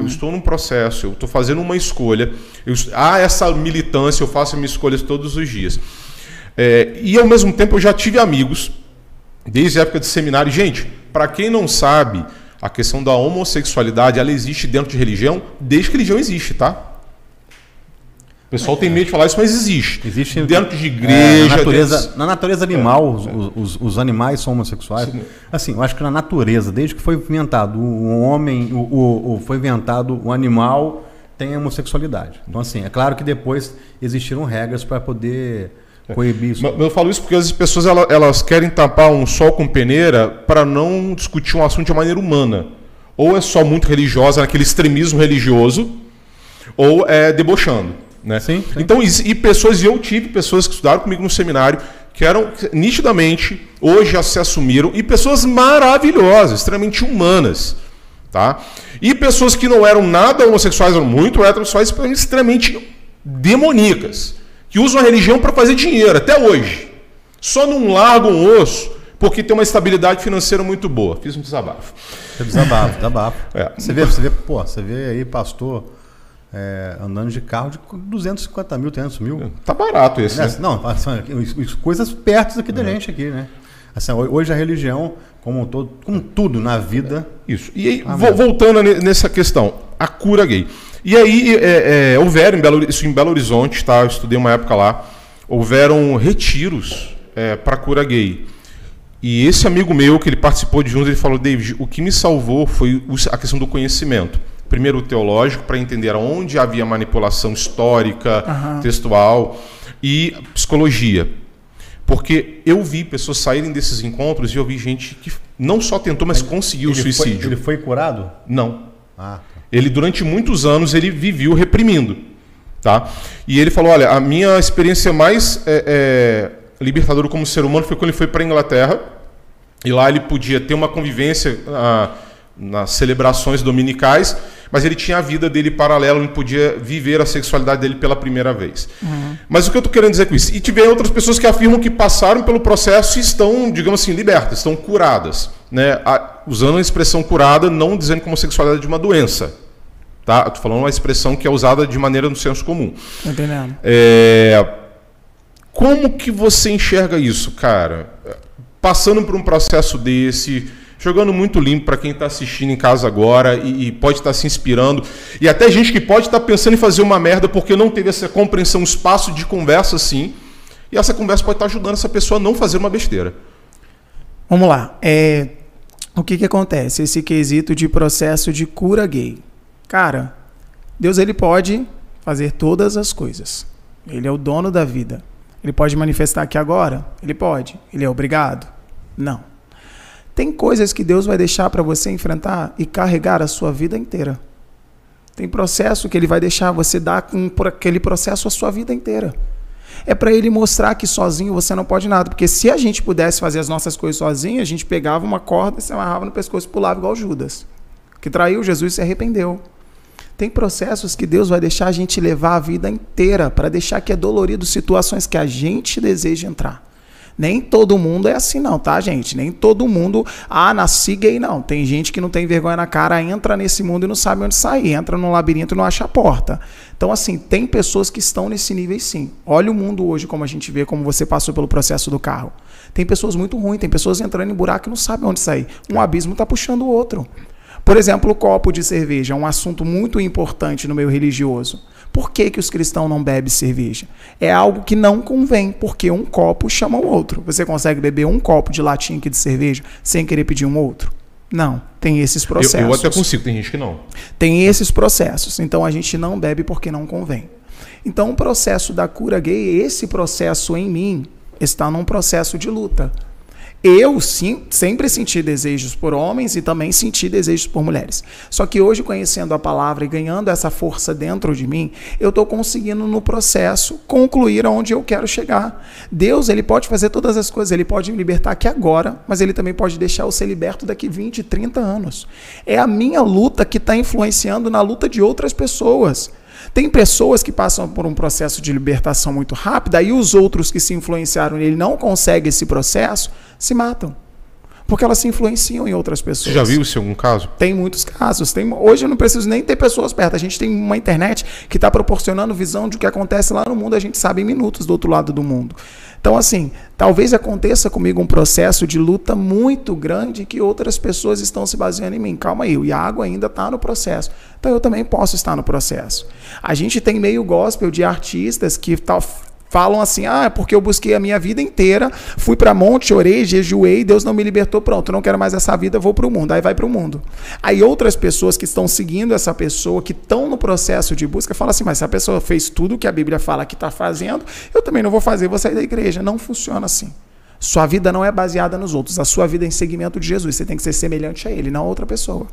Eu estou num processo, eu estou fazendo uma escolha, eu, há essa militância, eu faço minhas escolhas todos os dias. É, e ao mesmo tempo eu já tive amigos, desde a época de seminário. Gente, para quem não sabe, a questão da homossexualidade ela existe dentro de religião desde que religião existe, tá? O pessoal tem medo de falar isso, mas existe. Existe dentro de É, igreja. na, natureza, dentro- na natureza animal, os, os- os animais são homossexuais. Sim. Assim, eu acho que na natureza, desde que foi inventado o homem, o, o- o- foi inventado o animal, tem a homossexualidade. Então, assim, é claro que depois existiram regras para poder coibir isso. Eu falo isso porque as pessoas ela- elas querem tapar um sol com peneira para não discutir um assunto de maneira humana. Ou é só muito religiosa, naquele extremismo religioso, ou é debochando. Né? Sim, sim. Então, e pessoas, e eu tive pessoas que estudaram comigo no seminário, que eram nitidamente, hoje já se assumiram, e pessoas maravilhosas, extremamente humanas. Tá? E pessoas que não eram nada homossexuais, eram muito heterossexuais, mas extremamente demoníacas, que usam a religião para fazer dinheiro, até hoje. Só não largam o osso porque tem uma estabilidade financeira muito boa. Fiz um desabafo. Você desabafo, desabafo. É. Você vê, você vê, pô, você vê aí pastor é, andando de carro de 250 mil, 300 mil. Tá barato esse, Né? né? Não, são coisas perto aqui da gente aqui, né? Assim, ho- hoje a religião, como um todo, como tudo na vida, Isso. E aí, voltando ne- nessa questão, a cura gay. E aí é, é, houveram, em Belo, isso em Belo Horizonte, tá? eu estudei uma época lá, houveram retiros é, para cura gay. E esse amigo meu, que ele participou de juntos, ele falou, David, o que me salvou foi a questão do conhecimento. Primeiro o teológico, para entender onde havia manipulação histórica, Aham. textual, e psicologia. Porque eu vi pessoas saírem desses encontros e eu vi gente que não só tentou, mas conseguiu o Ele foi- suicídio. ele foi curado? Não. Ah, Ele durante muitos anos ele viveu reprimindo, tá? E ele falou, olha, a minha experiência mais é, é, libertadora como ser humano foi quando ele foi para Inglaterra e lá ele podia ter uma convivência ah, nas celebrações dominicais, mas ele tinha a vida dele paralela, ele podia viver a sexualidade dele pela primeira vez. Mas o que eu estou querendo dizer com isso? E tiver outras pessoas que afirmam que passaram pelo processo e estão, digamos assim, libertas, estão curadas. Né? A- usando a expressão curada, não dizendo que a homossexualidade é uma doença. Tá? Estou falando uma expressão que é usada de maneira no senso comum. Tá entendendo? É, Como que você enxerga isso, cara? Passando por um processo desse, jogando muito limpo para quem está assistindo em casa agora e, e pode estar se inspirando, e até gente que pode estar pensando em fazer uma merda porque não teve essa compreensão, um espaço de conversa assim, e essa conversa pode estar ajudando essa pessoa a não fazer uma besteira. Vamos lá. É, o que que acontece? Esse quesito de processo de cura gay. Cara, Deus ele pode fazer todas as coisas. Ele é o dono da vida. Ele pode manifestar aqui agora? Ele pode. Ele é obrigado? Não. Tem coisas que Deus vai deixar para você enfrentar e carregar a sua vida inteira. Tem processo que ele vai deixar você dar com, aquele processo a sua vida inteira. É para ele mostrar que sozinho você não pode nada. Porque se a gente pudesse fazer as nossas coisas sozinho, a gente pegava uma corda, se amarrava no pescoço e pulava igual Judas. Que traiu Jesus e se arrependeu. Tem processos que Deus vai deixar a gente levar a vida inteira para deixar que é dolorido situações que a gente deseja entrar. Nem todo mundo é assim, não, tá, gente? Nem todo mundo, ah, nasci gay, não. Tem gente que não tem vergonha na cara, entra nesse mundo e não sabe onde sair, entra num labirinto e não acha a porta. Então, assim, tem pessoas que estão nesse nível sim. Olha o mundo hoje, como a gente vê, como você passou pelo processo do carro. Tem pessoas muito ruins, tem pessoas entrando em buraco e não sabem onde sair. Um abismo está puxando o outro. Por exemplo, o copo de cerveja é um assunto muito importante no meio religioso. Por que, que os cristãos não bebem cerveja? É algo que não convém, porque um copo chama o outro. Você consegue beber um copo de latinha aqui de cerveja sem querer pedir um outro? Não, tem esses Eu, processos. eu até consigo, tem gente que não. Tem esses processos. Então a gente não bebe porque não convém. Então o processo da cura gay, esse processo em mim, está num processo de luta. Eu sim, sempre senti desejos por homens e também senti desejos por mulheres. Só que hoje, conhecendo a palavra e ganhando essa força dentro de mim, eu estou conseguindo no processo concluir aonde eu quero chegar. Deus, ele pode fazer todas as coisas, ele pode me libertar aqui agora, mas ele também pode deixar eu ser liberto daqui 20, 30 anos. É a minha luta que está influenciando na luta de outras pessoas. Tem pessoas que passam por um processo de libertação muito rápido, aí os outros que se influenciaram nele não conseguem esse processo, se matam. Porque elas se influenciam em outras pessoas. Você já viu isso em algum caso? Tem muitos casos. Tem, hoje eu não preciso nem ter pessoas perto. A gente tem uma internet que está proporcionando visão de o que acontece lá no mundo, a gente sabe em minutos do outro lado do mundo. Então, assim, talvez aconteça comigo um processo de luta muito grande que outras pessoas estão se baseando em mim. Calma aí, o Iago ainda está no processo. Então eu também posso estar no processo. A gente tem meio gospel de artistas que tal falam assim: ah, é porque eu busquei a minha vida inteira, fui para monte, orei, jejuei, Deus não me libertou, pronto, não quero mais essa vida, vou para o mundo. Aí vai para o mundo. Aí outras pessoas que estão seguindo essa pessoa, que estão no processo de busca, falam assim: mas se a pessoa fez tudo que a Bíblia fala que está fazendo, eu também não vou fazer, vou sair da igreja. Não funciona assim. Sua vida não é baseada nos outros, a sua vida é em seguimento de Jesus. Você tem que ser semelhante a Ele, não a outra pessoa.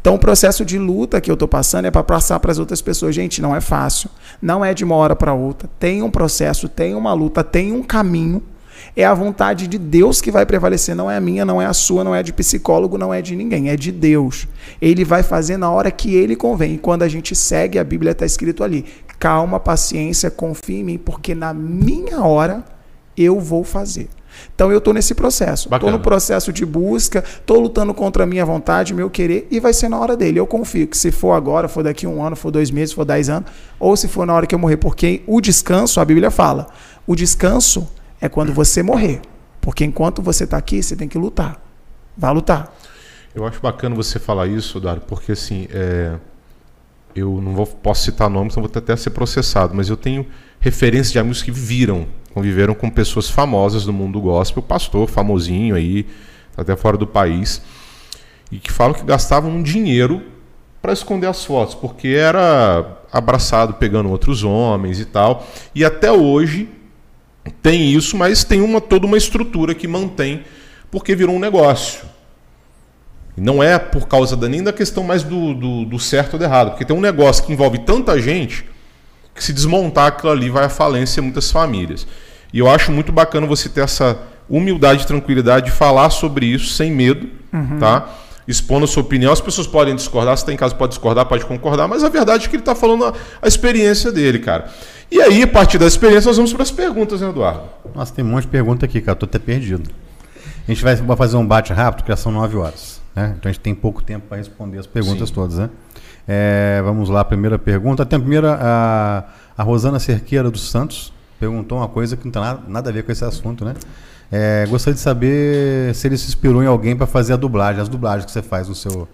Então, o processo de luta que eu estou passando é para passar para as outras pessoas. Gente, não é fácil. Não é de uma hora para outra. Tem um processo, tem uma luta, tem um caminho. É a vontade de Deus que vai prevalecer. Não é a minha, não é a sua, não é de psicólogo, não é de ninguém. É de Deus. Ele vai fazer na hora que ele convém. E quando a gente segue, a Bíblia está escrito ali: calma, paciência, confie em mim, porque na minha hora eu vou fazer. Então eu estou nesse processo. Estou no processo de busca, estou lutando contra a minha vontade, meu querer, e vai ser na hora dele. Eu confio que se for agora, for daqui um ano, for dois meses, for dez anos, ou se for na hora que eu morrer, porque o descanso, a Bíblia fala, o descanso é quando você morrer. Porque enquanto você está aqui, você tem que lutar. Vá lutar. Eu acho bacana você falar isso, Dário, porque assim, é, eu não vou, posso citar nomes, então vou até ser processado, mas eu tenho referências de amigos que viveram, conviveram com pessoas famosas do mundo gospel, pastor famosinho aí, até fora do país, e que falam que gastavam um dinheiro para esconder as fotos, porque era abraçado pegando outros homens e tal. E até hoje tem isso, mas tem uma toda uma estrutura que mantém, porque virou um negócio. E não é por causa da, nem da questão mais do, do, do certo ou do errado, porque tem um negócio que envolve tanta gente que se desmontar aquilo ali vai à falência muitas famílias. E eu acho muito bacana você ter essa humildade e tranquilidade de falar sobre isso sem medo, uhum. tá? Expondo a sua opinião. As pessoas podem discordar, se tem caso pode discordar, pode concordar, mas a verdade é que ele está falando a, a, experiência dele, cara. E aí, a partir da experiência, nós vamos para as perguntas, né, Eduardo? Nossa, tem um monte de pergunta aqui, cara. Tô até perdido. A gente vai, vai fazer um bate rápido, que já são nove horas. Né? Então a gente tem pouco tempo para responder as perguntas Sim. todas, né? É, vamos lá, primeira pergunta. Tem a primeira, a, a Rosana Cerqueira dos Santos perguntou uma coisa que não tem nada, nada a ver com esse assunto, né? É, gostaria de saber se ele se inspirou em alguém para fazer a dublagem, as dublagens que você faz no seu.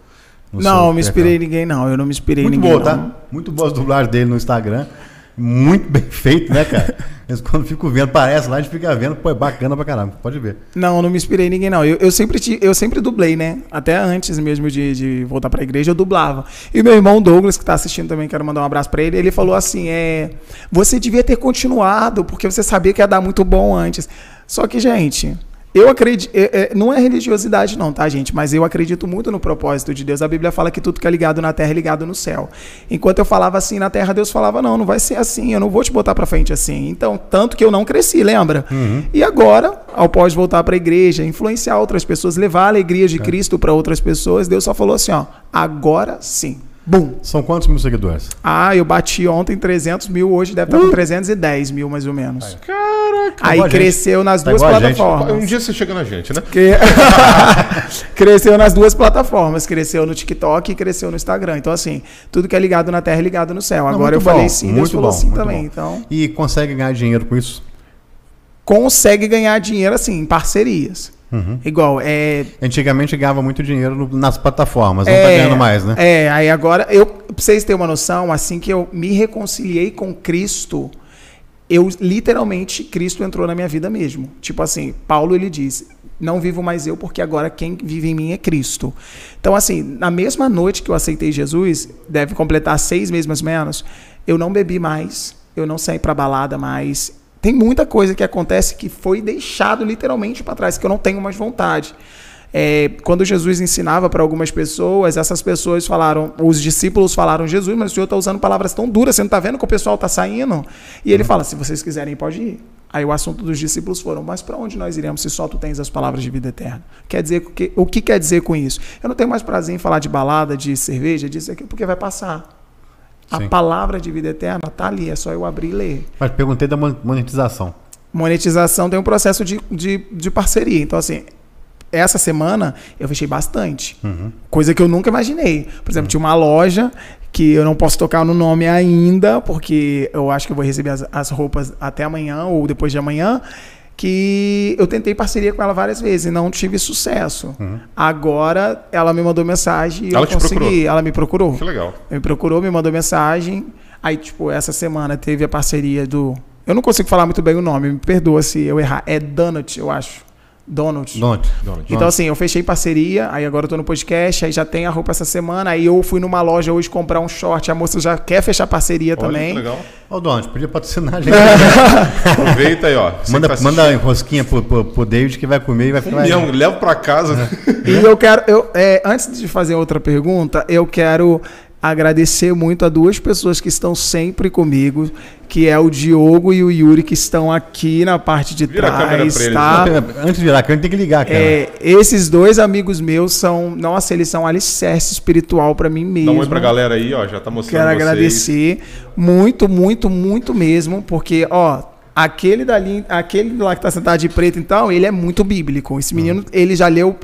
No não, seu me inspirei em ninguém, não. Eu não me inspirei em ninguém. Muito boa, tá? Muito boas dublagens dele no Instagram muito bem feito, né, cara? Mas quando fico vendo, parece lá, a gente fica vendo, pô, é bacana pra caramba, pode ver. Não, não me inspirei em ninguém, não. Eu, eu, sempre, eu sempre dublei, né? Até antes mesmo de, de voltar pra igreja, eu dublava. E meu irmão Douglas, que tá assistindo também, quero mandar um abraço pra ele, ele falou assim: é, você devia ter continuado, porque você sabia que ia dar muito bom antes. Só que, gente, eu acredito, é, é, não é religiosidade não, tá, gente? Mas eu acredito muito no propósito de Deus. A Bíblia fala que tudo que é ligado na terra é ligado no céu. Enquanto eu falava assim na terra, Deus falava, não, não vai ser assim, eu não vou te botar para frente assim. Então, tanto que eu não cresci, lembra? Uhum. E agora, ao pós voltar para a igreja, influenciar outras pessoas, levar a alegria de é. Cristo para outras pessoas, Deus só falou assim, ó, agora sim. Bum. São quantos mil seguidores? Ah, eu bati ontem 300 mil, hoje deve estar uh. com 310 mil mais ou menos. Caraca. Aí cresceu nas tá duas plataformas. Um dia você chega na gente, né? Que... cresceu nas duas plataformas. Cresceu no TikTok e cresceu no Instagram. Então, assim, tudo que é ligado na terra é ligado no céu. Não, Agora eu bom, falei sim, Deus falou bom, sim também. Então... E consegue ganhar dinheiro com isso? Consegue ganhar dinheiro, assim, em parcerias. Uhum. Igual, é. Antigamente ganhava muito dinheiro no, nas plataformas, não tá é, tá ganhando mais, né? É, aí agora, eu, pra vocês terem uma noção, assim que eu me reconciliei com Cristo, eu literalmente, Cristo entrou na minha vida mesmo. Tipo assim, Paulo ele diz: Não vivo mais eu, porque agora quem vive em mim é Cristo. Então, assim, na mesma noite que eu aceitei Jesus, deve completar seis meses mais ou menos, eu não bebi mais, eu não saí pra balada mais, tem muita coisa que acontece que foi deixado literalmente para trás, que eu não tenho mais vontade. É, quando Jesus ensinava para algumas pessoas, essas pessoas falaram, os discípulos falaram, Jesus, mas o senhor está usando palavras tão duras, você não está vendo que o pessoal está saindo? E ele fala, se vocês quiserem, pode ir. Aí o assunto dos discípulos foram, mas para onde nós iremos se só tu tens as palavras de vida eterna? Quer dizer, o que, o que quer dizer com isso? Eu não tenho mais prazer em falar de balada, de cerveja, disso aqui, porque vai passar. A Sim. palavra de vida eterna está ali, é só eu abrir e ler. Mas perguntei da monetização. Monetização tem um processo de, de, de parceria. Então, assim, essa semana eu fechei bastante. Uhum. Coisa que eu nunca imaginei. Por exemplo, uhum. tinha uma loja que eu não posso tocar no nome ainda, porque eu acho que eu vou receber as, as roupas até amanhã ou depois de amanhã que eu tentei parceria com ela várias vezes e não tive sucesso. Uhum. Agora ela me mandou mensagem e ela eu consegui. Procurou. Ela me procurou. Que legal. Me procurou, me mandou mensagem. Aí, tipo, essa semana teve a parceria do. Eu não consigo falar muito bem o nome, me perdoa se eu errar. É Donut, eu acho. Donald. Donald. Então, assim, eu fechei parceria, aí agora eu tô no podcast, aí já tem a roupa essa semana, aí eu fui numa loja hoje comprar um short, a moça já quer fechar parceria Olha, também. Que legal. Ô, Donald, podia patrocinar a gente. Aproveita aí, ó. manda, tá manda rosquinha pro, pro, pro, David que vai comer e vai ficar. Um leva pra casa. E eu quero, eu, é, antes de fazer outra pergunta, eu quero agradecer muito a duas pessoas que estão sempre comigo, que é o Diogo e o Yuri, que estão aqui na parte de Vira trás. Tá? Antes de virar a câmera, tem que ligar a câmera. É, esses dois amigos meus são, nossa, eles são alicerce espiritual para mim mesmo. Dá um oi pra galera aí, ó, já tá mostrando Quero vocês. agradecer muito, muito, muito mesmo, porque, ó, aquele dali, aquele lá que tá sentado de preto, então, ele é muito bíblico. Esse menino, hum. ele já leu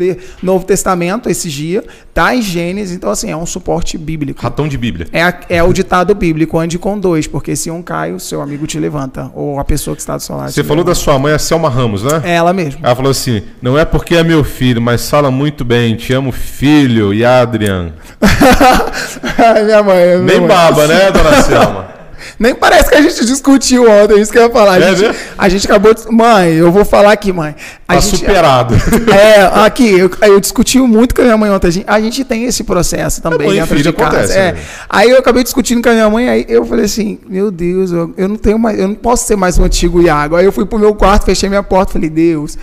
ver Novo Testamento esses dias, tá em Gênesis, então assim, é um suporte bíblico. Ratão de Bíblia. É, a- é o ditado bíblico, ande com dois, porque se um cai, o seu amigo te levanta, ou a pessoa que está do seu lado. Você falou da levanta. sua mãe, a Selma Ramos, né? É ela mesmo. Ela falou assim: não é porque é meu filho, mas fala muito bem. Te amo, filho e Adrian. Minha mãe. minha Nem mãe. baba, né, dona Selma? Nem parece que a gente discutiu ontem, isso que eu ia falar. A, É gente, mesmo? a gente acabou de. Mãe, eu vou falar aqui, mãe. A Tá gente, superado. É, aqui, eu, eu discuti muito com a minha mãe ontem. A gente, a gente tem esse processo também mãe e dentro filho de casa. acontece, é. né? Aí eu acabei discutindo com a minha mãe, aí eu falei assim, meu Deus, eu, eu não tenho mais, eu não posso ser mais um antigo Iago. Aí eu fui pro meu quarto, fechei minha porta, falei, Deus.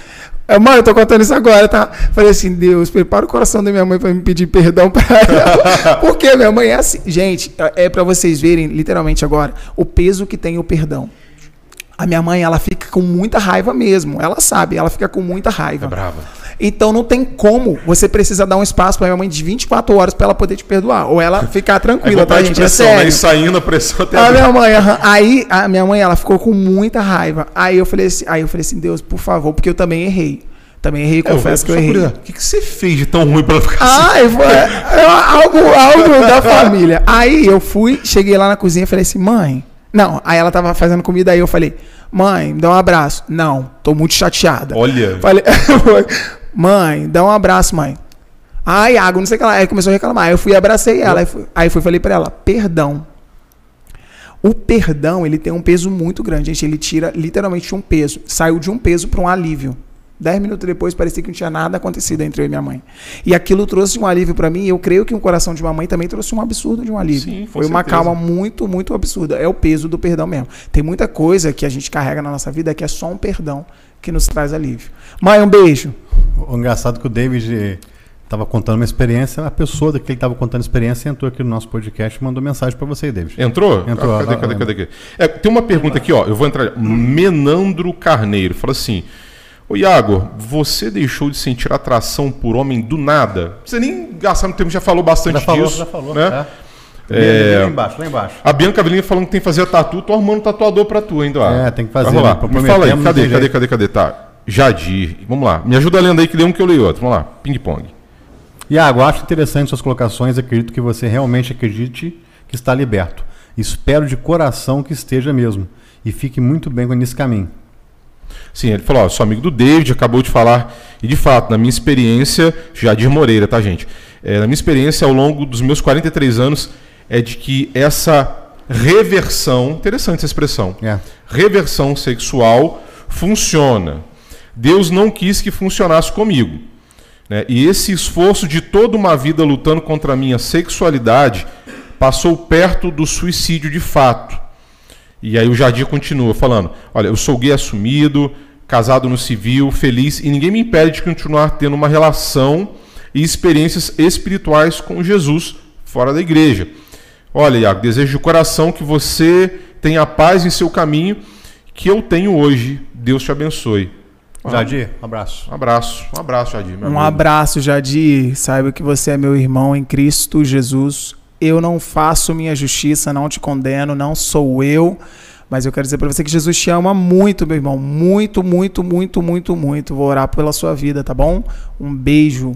É, Mãe, eu tô contando isso agora, tá? Falei assim, Deus, prepara o coração da minha mãe pra me pedir perdão pra ela. Porque minha mãe é assim. Gente, é pra vocês verem, literalmente agora, o peso que tem o perdão. A minha mãe, ela fica com muita raiva mesmo. Ela sabe, ela fica com muita raiva. É brava. Então não tem como. Você precisa dar um espaço pra minha mãe de 24 horas pra ela poder te perdoar. Ou ela ficar É tranquila, tá, vontade de gente? É pressão, né? sério. E saindo a pressão até A minha mãe, aham. aí a minha mãe, ela ficou com muita raiva. Aí eu falei assim, aí eu falei assim, Deus, por favor, porque eu também errei. Também errei, É, eu- confesso que eu errei. O que, que você fez de tão ruim pra ela ficar assim? Ai, foi é algo, algo da família. Aí eu fui, cheguei lá na cozinha e falei assim, mãe. Não, aí ela tava fazendo comida, aí eu falei, mãe, me dá um abraço. Não, tô muito chateada. Olha. Falei, mãe, dá um abraço, mãe. Ai, água, não sei o que lá. Aí começou a reclamar. Aí eu fui e abracei ela. Aí fui, aí fui falei pra ela, perdão. O perdão, ele tem um peso muito grande, gente. Ele tira literalmente um peso. Saiu de um peso para um alívio. Dez minutos depois, parecia que não tinha nada acontecido entre eu e minha mãe. E aquilo trouxe um alívio para mim. E eu creio que o coração de uma mãe também trouxe um absurdo de um alívio. Sim, Foi uma certeza. calma muito, muito absurda. É o peso do perdão mesmo. Tem muita coisa que a gente carrega na nossa vida que é só um perdão que nos traz alívio. Mãe, um beijo. O engraçado é que o David estava contando uma experiência, a pessoa que ele estava contando a experiência entrou aqui no nosso podcast e mandou mensagem para você, David. Entrou? Entrou, Ah, cadê, ah, cadê, ah. cadê, cadê? É, tem uma pergunta aqui, ó. Eu vou entrar. Menandro Carneiro fala assim: Ô Iago, você deixou de sentir atração por homem do nada? Você nem gastar muito tempo, já falou bastante Já falou, disso. já falou. Né? É. Lá embaixo, lá embaixo. A Bianca Avelino falando que tem que fazer tatu, tô arrumando tatuador pra tu ainda. É, tem que fazer, Vai rolar. né? Me fala aí, cadê, cadê, jeito. cadê, cadê? Tá. Jadir. Vamos lá. Me ajuda lendo aí que lê um que eu leio outro. Vamos lá. Ping pong. Iago, acho interessante suas colocações. Acredito que você realmente acredite que está liberto. Espero de coração que esteja mesmo. E fique muito bem nesse caminho. Sim, ele falou, ó, sou amigo do David, acabou de falar, e de fato, na minha experiência, Jadir Moreira, tá, gente? É, na minha experiência, ao longo dos meus 43 anos, é de que essa reversão, interessante essa expressão, É. reversão sexual funciona. Deus não quis que funcionasse comigo. né? E esse esforço de toda uma vida lutando contra a minha sexualidade passou perto do suicídio de fato. E aí o Jadir continua falando: Olha, eu sou gay assumido, casado no civil, feliz, e ninguém me impede de continuar tendo uma relação e experiências espirituais com Jesus fora da igreja. Olha, Iago, desejo de coração que você tenha paz em seu caminho que eu tenho hoje. Deus te abençoe. Jadir, um abraço. Um abraço, um abraço, Jadir. meu Um amigo. abraço, Jadir. Saiba que você é meu irmão em Cristo Jesus. Eu não faço minha justiça, não te condeno, não sou eu. Mas eu quero dizer para você que Jesus te ama muito, meu irmão. Muito, muito, muito, muito, muito. Vou orar pela sua vida, tá bom? Um beijo.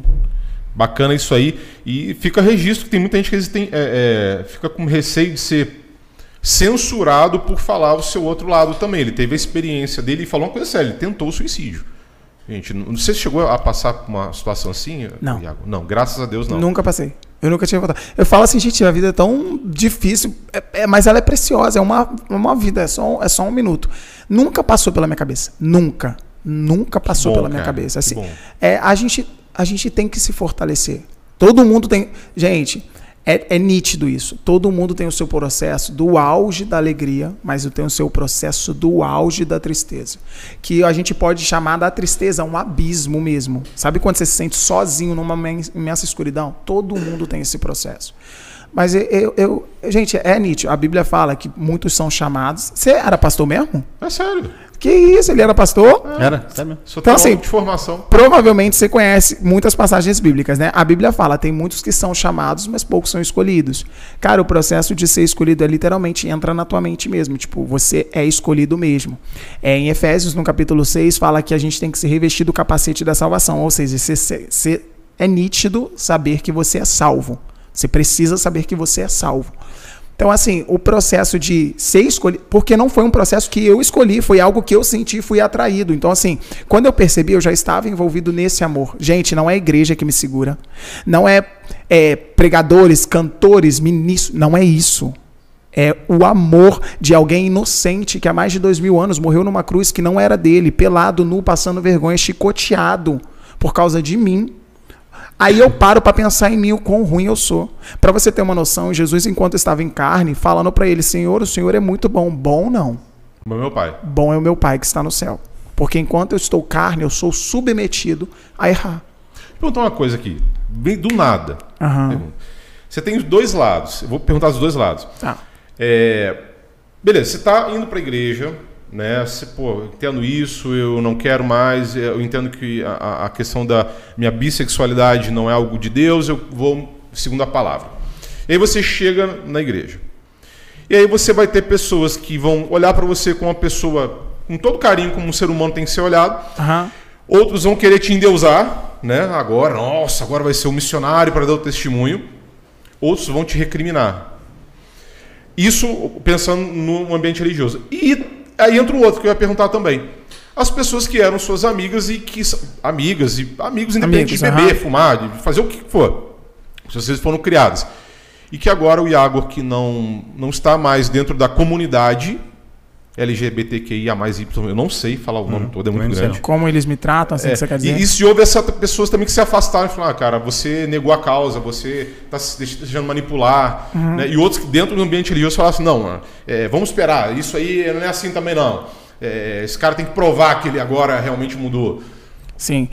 Bacana isso aí. E fica registro que tem muita gente que tem, é, é, fica com receio de ser censurado por falar o seu outro lado também. Ele teve a experiência dele e falou uma coisa séria, ele tentou o suicídio. Gente, não sei se chegou a passar por uma situação assim, Não. Iago. Não, graças a Deus não. Nunca passei. Eu nunca tinha voltado. Eu falo assim, gente, a vida é tão difícil, é- é- mas ela é preciosa, é uma, uma vida, é só, um- é só um minuto. Nunca passou pela minha cabeça. Nunca. Nunca passou bom, pela minha cara, cabeça. que Assim, é, a, gente, a gente tem que se fortalecer. Todo mundo tem. Gente, é, é nítido isso. Todo mundo tem o seu processo do auge da alegria, mas tem o seu processo do auge da tristeza. Que a gente pode chamar da tristeza um abismo mesmo. Sabe quando você se sente sozinho numa imen- imensa escuridão? Todo mundo tem esse processo. Mas eu, eu, eu- gente, é nítido. A Bíblia fala que muitos são chamados. Você era pastor mesmo? É sério. Que isso, ele era pastor? Era? Sério mesmo? Sou Então, assim, de formação. Provavelmente você conhece muitas passagens bíblicas, né? A Bíblia fala, tem muitos que são chamados, mas poucos são escolhidos. Cara, o processo de ser escolhido é literalmente entra na tua mente mesmo, tipo, você é escolhido mesmo. É, em Efésios, no capítulo 6, fala que a gente tem que se revestir do capacete da salvação, ou seja, você- é nítido saber que você é salvo. Você precisa saber que você é salvo. Então, assim, o processo de ser escolhido. Porque não foi um processo que eu escolhi, foi algo que eu senti fui atraído. Então, assim, quando eu percebi, eu já estava envolvido nesse amor. Gente, não é a igreja que me segura. Não é, é, pregadores, cantores, ministros. Não é isso. É o amor de alguém inocente que há mais de dois mil anos morreu numa cruz que não era dele, pelado, nu, passando vergonha, chicoteado por causa de mim. Aí eu paro para pensar em mim o quão ruim eu sou. Para você ter uma noção, Jesus, enquanto estava em carne, falando para ele: Senhor, o Senhor é muito bom. Bom não. Mas meu pai. Bom é o meu Pai que está no céu. Porque enquanto eu estou carne, eu sou submetido a errar. Vou perguntar uma coisa aqui. Bem do nada. Pergunta. Você tem os dois lados. Eu vou perguntar os dois lados. Tá. É, beleza, você está indo para a igreja, né? Você, pô, entendo isso, eu não quero mais, eu entendo que a, a questão da minha bissexualidade não é algo de Deus, eu vou segundo a palavra. E aí você chega na igreja. E aí você vai ter pessoas que vão olhar para você como uma pessoa com todo carinho, como um ser humano tem que ser olhado. Aham. Outros vão querer te endeusar, né? Agora, nossa, agora vai ser um missionário para dar o testemunho. Outros vão te recriminar. Isso pensando no ambiente religioso. E aí entra o outro que eu ia perguntar também. As pessoas que eram suas amigas e que. Amigas e amigos independente de beber, aham. fumar, de fazer o que for. Se vocês foram criadas. E que agora o Iago, que não, não está mais dentro da comunidade LGBTQIA, Y, eu não sei falar o nome todo, é muito grande. Como eles me tratam, assim É, que você quer dizer? E, e se houve essas pessoas também que se afastaram e falaram, ah, cara, você negou a causa, você está se deix- deixando manipular. Uhum. né? E outros que dentro do ambiente religioso falaram assim, não, é, vamos esperar, isso aí não é assim também não. É, esse cara tem que provar que ele agora realmente mudou. Sim.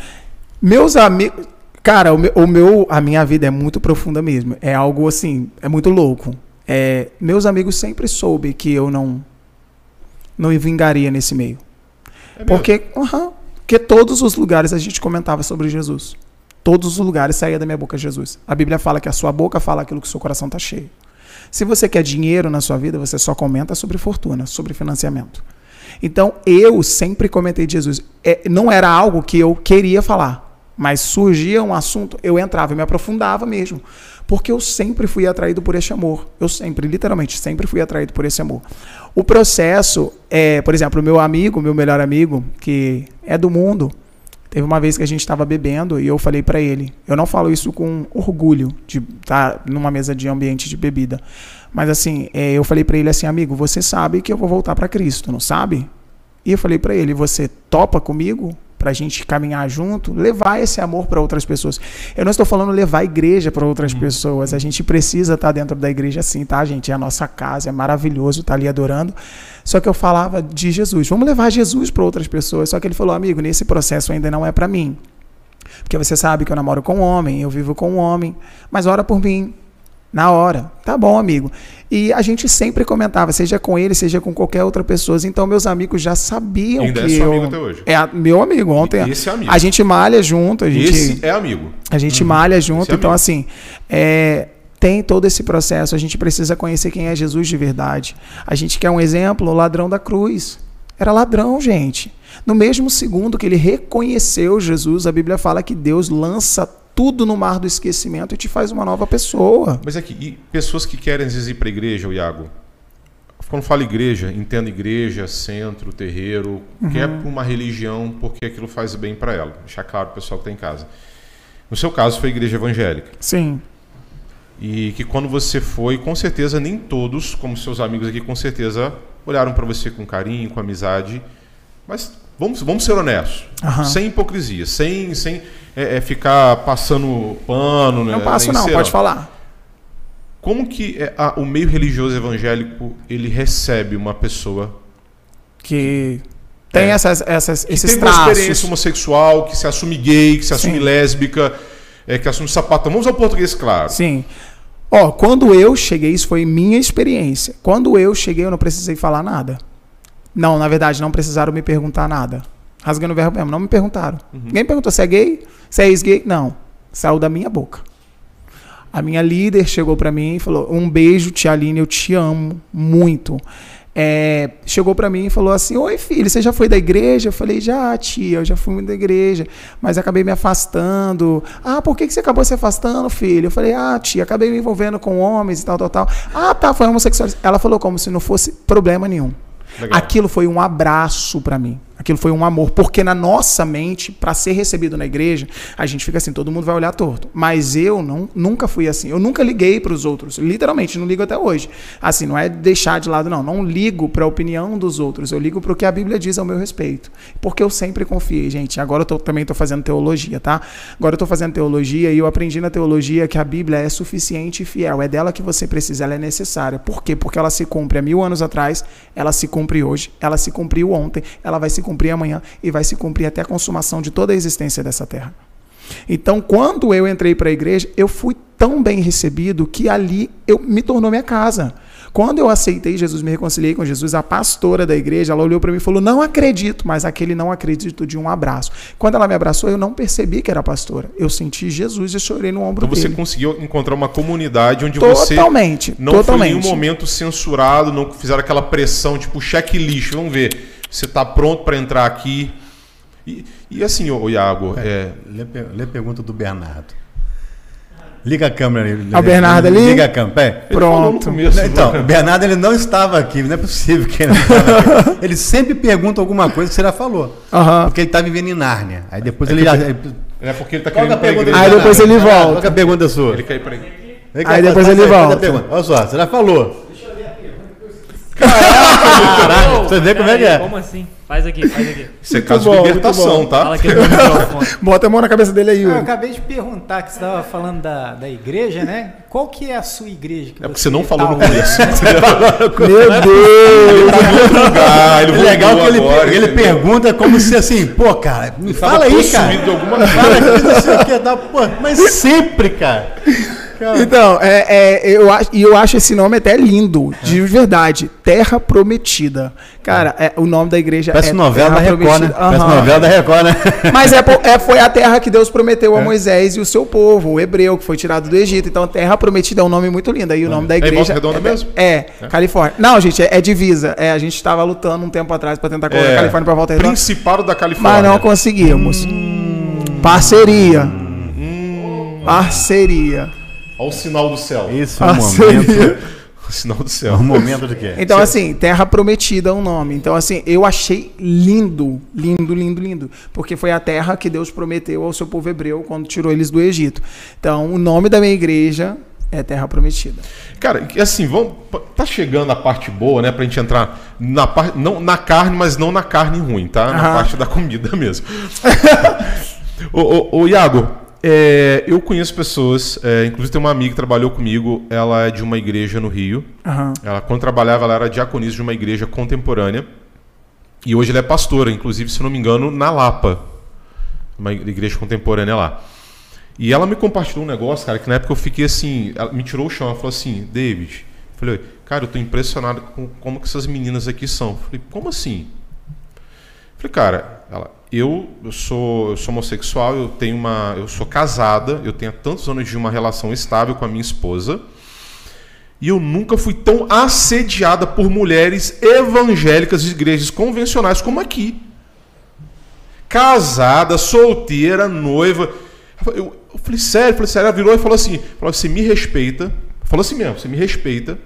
Meus amigos. Cara, o meu, o meu- a minha vida é muito profunda mesmo. É algo assim, é muito louco. É, meus amigos sempre soube que eu não não vingaria nesse meio. É? Porque, porque todos os lugares a gente comentava sobre Jesus. Todos os lugares saía da minha boca Jesus. A Bíblia fala que a sua boca fala aquilo que o seu coração está cheio. Se você quer dinheiro na sua vida, você só comenta sobre fortuna, sobre financiamento. Então, eu sempre comentei de Jesus. É, não era algo que eu queria falar, mas surgia um assunto, eu entrava e me aprofundava mesmo. Porque eu sempre fui atraído por esse amor. Eu sempre, literalmente, sempre fui atraído por esse amor. O processo, é, por exemplo, meu amigo, meu melhor amigo, que é do mundo, teve uma vez que a gente estava bebendo e eu falei para ele. Eu não falo isso com orgulho de estar numa mesa de ambiente de bebida. Mas assim, é, eu falei para ele assim, amigo, você sabe que eu vou voltar para Cristo, não sabe? E eu falei para ele, você topa comigo pra gente caminhar junto, levar esse amor para outras pessoas. Eu não estou falando levar a igreja para outras pessoas. A gente precisa estar dentro da igreja sim, tá, gente? É a nossa casa, é maravilhoso estar ali adorando. Só que eu falava de Jesus. Vamos levar Jesus para outras pessoas. Só que ele falou, amigo, nesse processo ainda não é para mim. Porque você sabe que eu namoro com um homem, eu vivo com um homem, mas ora por mim. Na hora. Tá bom, amigo. E a gente sempre comentava, seja com ele, seja com qualquer outra pessoa. Então, meus amigos já sabiam Ainda é que seu eu... amigo até hoje. É meu amigo. Ontem Esse é amigo. a gente malha junto, a gente, Esse é amigo. a gente malha junto. Esse é então, assim, é, tem todo esse processo. A gente precisa conhecer quem é Jesus de verdade. A gente quer um exemplo, o ladrão da cruz. Era ladrão, gente. No mesmo segundo que ele reconheceu Jesus, a Bíblia fala que Deus lança tudo no mar do esquecimento e te faz uma nova pessoa. Mas aqui, e pessoas que querem às vezes ir para a igreja, o Iago, quando fala igreja, entenda igreja, centro, terreiro, quer por uma religião, porque aquilo faz bem para ela. Deixar claro pro pessoal que está em casa. No seu caso, foi a igreja evangélica. Sim, E que quando você foi, com certeza, nem todos, como seus amigos aqui, com certeza, olharam para você com carinho, com amizade. Mas vamos, vamos ser honestos. Aham. Sem hipocrisia, sem, sem é, é, ficar passando pano. né, não passo nem não, serão. pode falar. Como que é, a- o meio religioso evangélico ele recebe uma pessoa Que tem É. essas, essas, que esses tem uma traços. experiência homossexual, que se assume gay, que se assume Sim. lésbica, é, que assume sapatão? Vamos ao português claro. Sim. Ó, quando eu cheguei, isso foi minha experiência. Quando eu cheguei, eu não precisei falar nada. Não, na verdade, não precisaram me perguntar nada. Rasgando o verbo mesmo, não me perguntaram. Ninguém perguntou se é gay, se é ex-gay. Não. Saiu da minha boca. A minha líder chegou pra mim e falou: Um beijo, tia Aline, eu te amo muito. É, chegou pra mim e falou assim: Oi, filho, você já foi da igreja? Eu falei: Já, tia, eu já fui da igreja, mas acabei me afastando. Ah, por que, que você acabou se afastando, filho? Eu falei: Ah, tia, acabei me envolvendo com homens e tal, tal, tal. Ah, tá, foi homossexual. Ela falou como se não fosse problema nenhum. Legal. Aquilo foi um abraço pra mim. Aquilo foi um amor, porque na nossa mente, pra ser recebido na igreja, a gente fica assim, todo mundo vai olhar torto. Mas eu não, nunca fui assim. Eu nunca liguei pros outros, literalmente, não ligo até hoje. Assim, não é deixar de lado não, não ligo pra opinião dos outros, eu ligo pro que a Bíblia diz ao meu respeito. Porque eu sempre confiei, gente. Agora eu tô- também tô fazendo teologia, tá? Agora eu tô fazendo teologia e eu aprendi na teologia que a Bíblia é suficiente e fiel. É dela que você precisa, ela é necessária. Por quê? Porque ela se cumpre há mil anos atrás, ela se cumpre hoje, ela se cumpriu ontem, ela vai se cumprir amanhã e vai se cumprir até a consumação de toda a existência dessa terra. Então, quando eu entrei para a igreja, eu fui tão bem recebido que ali eu me tornou minha casa. Quando eu aceitei Jesus, me reconciliei com Jesus, a pastora da igreja, ela olhou para mim e falou: "Não acredito", mas aquele não acredito de um abraço. Quando ela me abraçou, eu não percebi que era pastora. Eu senti Jesus e chorei no ombro Então você dele. conseguiu encontrar uma comunidade onde você Totalmente, não foi em totalmente. nenhum momento censurado, não fizeram aquela pressão, tipo, checklist, vamos ver, você tá pronto para entrar aqui. E, e assim, ô Iago, é, Lê, lê a pergunta do Bernardo. Liga a câmera ali. Ah, o Bernardo ali? Liga a câmera. Pronto. começo, Então, né? o Bernardo ele não estava aqui, não é possível que ele não estava aqui. Ele sempre pergunta alguma coisa que você já falou. Aham. Porque ele está vivendo em Nárnia. Aí depois ele já. ele- é porque ele tá é querendo a pergunta. Aí depois ele volta. Qual é a pergunta sua? Ele quer ir pra Aí depois ele volta. pergunta. Olha só, você já falou. Caraca, você vê como é que é. Como assim? Faz aqui, faz aqui. Isso é caso bom, de libertação, tá? Fala aqui no microfone. Bota a mão na cabeça dele aí, Eu Yuri. acabei de perguntar que você estava falando da, da igreja, né? Qual que é a sua igreja? Que É porque você não falou tá no começo. Meu Deus! ele É legal que ele, agora, ele pergunta como se assim, pô, cara, me fala aí, cara. Fala aqui, não sei o que, tá, pô, mas sempre, cara. Cara, Então, é, é, eu, acho, e eu acho esse nome até lindo, de verdade. Terra Prometida. Cara, é, o nome da igreja Parece é novela da Terra Record, né? Parece novela da Record, né? Mas é, é- foi a terra que Deus prometeu a Moisés e o seu povo, o hebreu, que foi tirado do Egito. Então, Terra Prometida é um nome muito lindo. Aí o nome da É igreja. Volta Redonda é, mesmo? É, Califórnia. Não, gente, é, é divisa. É, a gente estava lutando um tempo atrás para tentar colocar É, a Califórnia para volta redonda. Principado da Califórnia. Mas não conseguimos. Parceria. Parceria. Olha o sinal do céu. Isso é um momento. O sinal do É céu. um momento de quê? Então, assim, Terra Prometida é um nome. Então, assim, eu achei lindo, lindo, lindo, lindo. Porque foi a terra que Deus prometeu ao seu povo hebreu quando tirou eles do Egito. Então, o nome da minha igreja é Terra Prometida. Cara, e assim, vamos, tá chegando a parte boa, né? Pra gente entrar na parte, não na carne, mas não na carne ruim, tá? Na Aham. parte da comida mesmo. ô, ô, ô, Iago, é, eu conheço pessoas, é, inclusive tem uma amiga que trabalhou comigo, ela é de uma igreja no Rio. Aham. Ela, quando trabalhava, ela era diaconisa de uma igreja contemporânea. E hoje ela é pastora, inclusive, se não me engano, na Lapa. Uma igreja contemporânea lá. E ela me compartilhou um negócio, cara, que na época eu fiquei assim. Ela me tirou o chão. Ela falou assim: David. Eu falei, cara, eu tô impressionado com como que essas meninas aqui são. Eu falei, como assim? Eu falei, cara, ela, eu, sou, eu sou homossexual, eu tenho uma. Eu sou casada, eu tenho tantos anos de uma relação estável com a minha esposa. E eu nunca fui tão assediada por mulheres evangélicas de igrejas convencionais como aqui. Casada, solteira, noiva. Eu, eu falei, sério, falei, sério. Ela virou e falou assim: falou, você me respeita. Falou assim mesmo, você me respeita.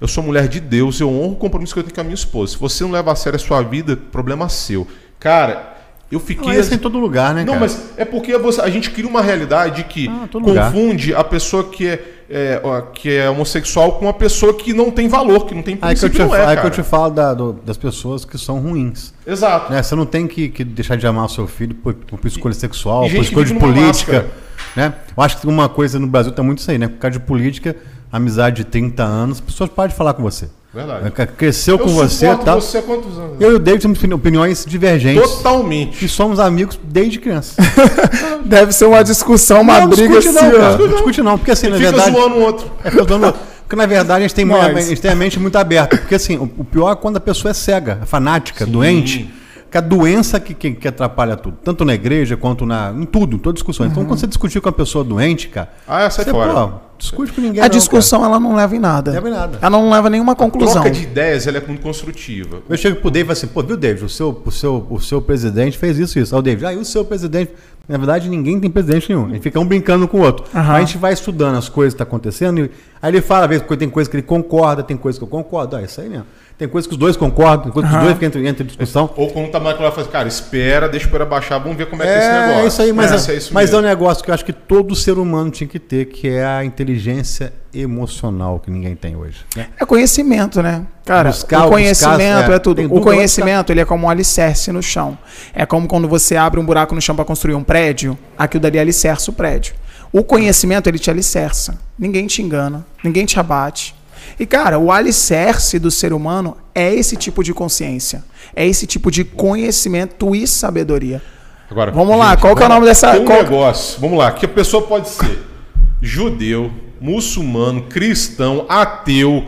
Eu sou mulher de Deus, eu honro o compromisso que eu tenho com a minha esposa. Se você não leva a sério a sua vida, problema seu. Cara, eu fiquei. Mas isso em todo lugar, né, Não, cara? mas é porque você- a gente cria uma realidade que Ah, todo lugar. confunde a pessoa que é, é, que é homossexual com uma pessoa que não tem valor, que não tem Aí que eu princípio, te, não é, aí que eu te falo da- do- das pessoas que são ruins. Exato. né? Você não tem que, que deixar de amar o seu filho por, por escolha sexual, e por escolha de política. Né? Eu acho que uma coisa no Brasil tá muito isso aí, né? Por causa de política, amizade de 30 anos, as pessoas podem falar com você. Verdade. Cresceu com eu você e suporto tal. você há quantos anos? Eu e o David temos opiniões divergentes. Totalmente. E somos amigos desde criança. Deve ser uma discussão, uma não, briga discute assim, não, cara. Não discute não, porque assim, na Fica verdade... zoando o outro. É eu tô no- Porque na verdade a gente tem, Nós. a gente tem a mente muito aberta. Porque assim, o, o pior é quando a pessoa é cega, é fanática, doente. Que a doença que, que, que atrapalha tudo. Tanto na igreja quanto na, em tudo, em toda discussão. Então quando você discutir com uma pessoa doente, cara. Ah, sai você, fora. pô, discute com ninguém. A não, discussão ela não leva em nada. Leva em nada. Ela não leva a nenhuma conclusão. Troca de ideias ela é muito construtiva. cara. Eu chego pro David e falo assim, pô, viu, David, o seu, o seu, o seu presidente fez isso, isso. Aí o David, ah, e o seu presidente? Na verdade, ninguém tem presidente nenhum. Ele fica um brincando com o outro. Aham. Mas a gente vai estudando as coisas que estão acontecendo. E, aí ele fala, às vezes, porque tem coisas que ele concorda, tem coisas que eu concordo. Ah, isso aí mesmo. Tem coisas que os dois concordam, tem coisas que os dois entram, entram em discussão. Ou quando tá mais lá, fala assim, cara, espera, deixa o poeira baixar, vamos ver como é, que é esse É, negócio. é isso aí, mas, é, é, isso mas é um negócio que eu acho que todo ser humano tinha que ter, que é a inteligência emocional que ninguém tem hoje. né? É conhecimento, né? Cara, Buscar- o conhecimento buscar, é, é, tudo. O conhecimento, ele é como um alicerce no chão. É como quando você abre um buraco no chão para construir um prédio, aquilo dali alicerça o prédio. O conhecimento, ele te alicerça. Ninguém te engana, ninguém te abate. E, cara, o alicerce do ser humano é esse tipo de consciência. É esse tipo de conhecimento e sabedoria. Agora, Vamos lá, qual que é o nome dessa- Tem um qual- negócio, vamos lá, que a pessoa pode ser judeu, muçulmano, cristão, ateu,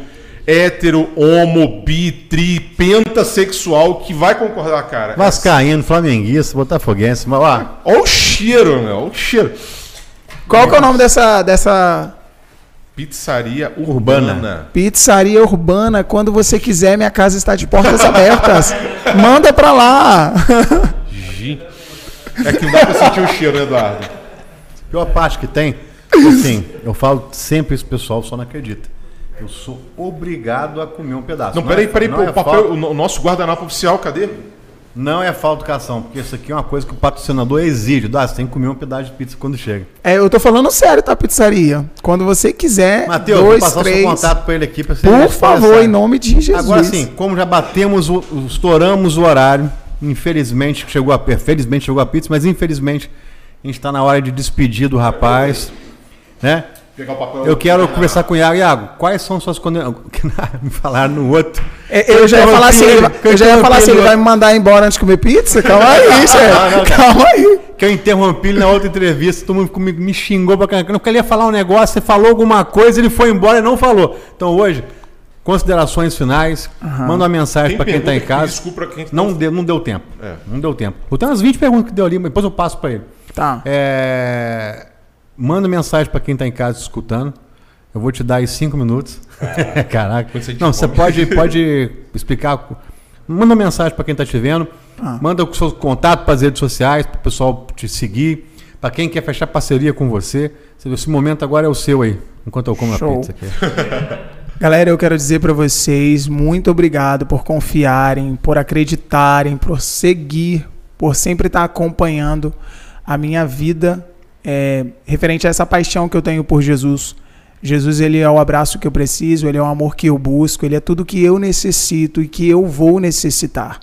hétero, homo, bi, tri, pentasexual, que vai concordar, cara. Vascaíno, flamenguista, botafoguense, mas ó, Olha o cheiro, meu, olha o cheiro. Qual que é o nome dessa, dessa Pizzaria Urbana. urbana. pizzaria urbana? Quando você quiser, minha casa está de portas abertas. Manda pra lá. Gente. É que não dá pra sentir o cheiro, né, Eduardo? a pior parte que tem, assim, eu falo sempre isso, pessoal só não acredita. Eu sou obrigado a comer um pedaço. Não, peraí, é- peraí, não pô, é o, papel, o no- nosso guardanapo oficial, cadê? Não é falta de educação, porque isso aqui é uma coisa que o patrocinador exige. Dá, você tem que comer um pedaço de pizza quando chega. É, eu tô falando sério, tá, pizzaria? Quando você quiser, Matheus, vou dois, passar o seu três. contato pra ele aqui pra você Por favor, em nome de Jesus. Agora sim, como já batemos, o, estouramos o horário, infelizmente chegou a, felizmente chegou a pizza, mas infelizmente a gente está na hora de despedir do rapaz, né? Pegar o papel. Eu quero conversar com o Iago. Iago, quais são suas condenações? Me falaram no outro. É, Eu já ia falar assim, ele vai- eu já ia falar assim, ele vai me mandar embora antes de comer pizza? Calma aí, chefe. Calma aí. Que eu interrompi ele na outra entrevista, todo mundo comigo, me xingou pra caramba. Porque ele ia falar um negócio, você falou alguma coisa, ele foi embora e não falou. Então hoje, considerações finais, manda uma mensagem pra quem tá em casa. Desculpa pra quem tá- Não deu, não deu tempo. É. Não deu tempo. Eu tenho umas 20 perguntas que deu ali, mas depois eu passo pra ele. Tá. É, Manda mensagem pra quem tá em casa escutando. Eu vou te dar aí 5 minutos. Caraca. Quando você te Não, você pode, pode explicar. Manda mensagem pra quem tá te vendo. Ah. Manda o seu contato para as redes sociais, para o pessoal te seguir. Pra quem quer fechar parceria com você. Esse momento agora é o seu aí, enquanto eu como Show. a pizza aqui. Galera, eu quero dizer pra vocês muito obrigado por confiarem, por acreditarem, por seguir, por sempre estar acompanhando a minha vida é, referente a essa paixão que eu tenho por Jesus. Jesus, ele é o abraço que eu preciso, ele é o amor que eu busco, ele é tudo que eu necessito e que eu vou necessitar.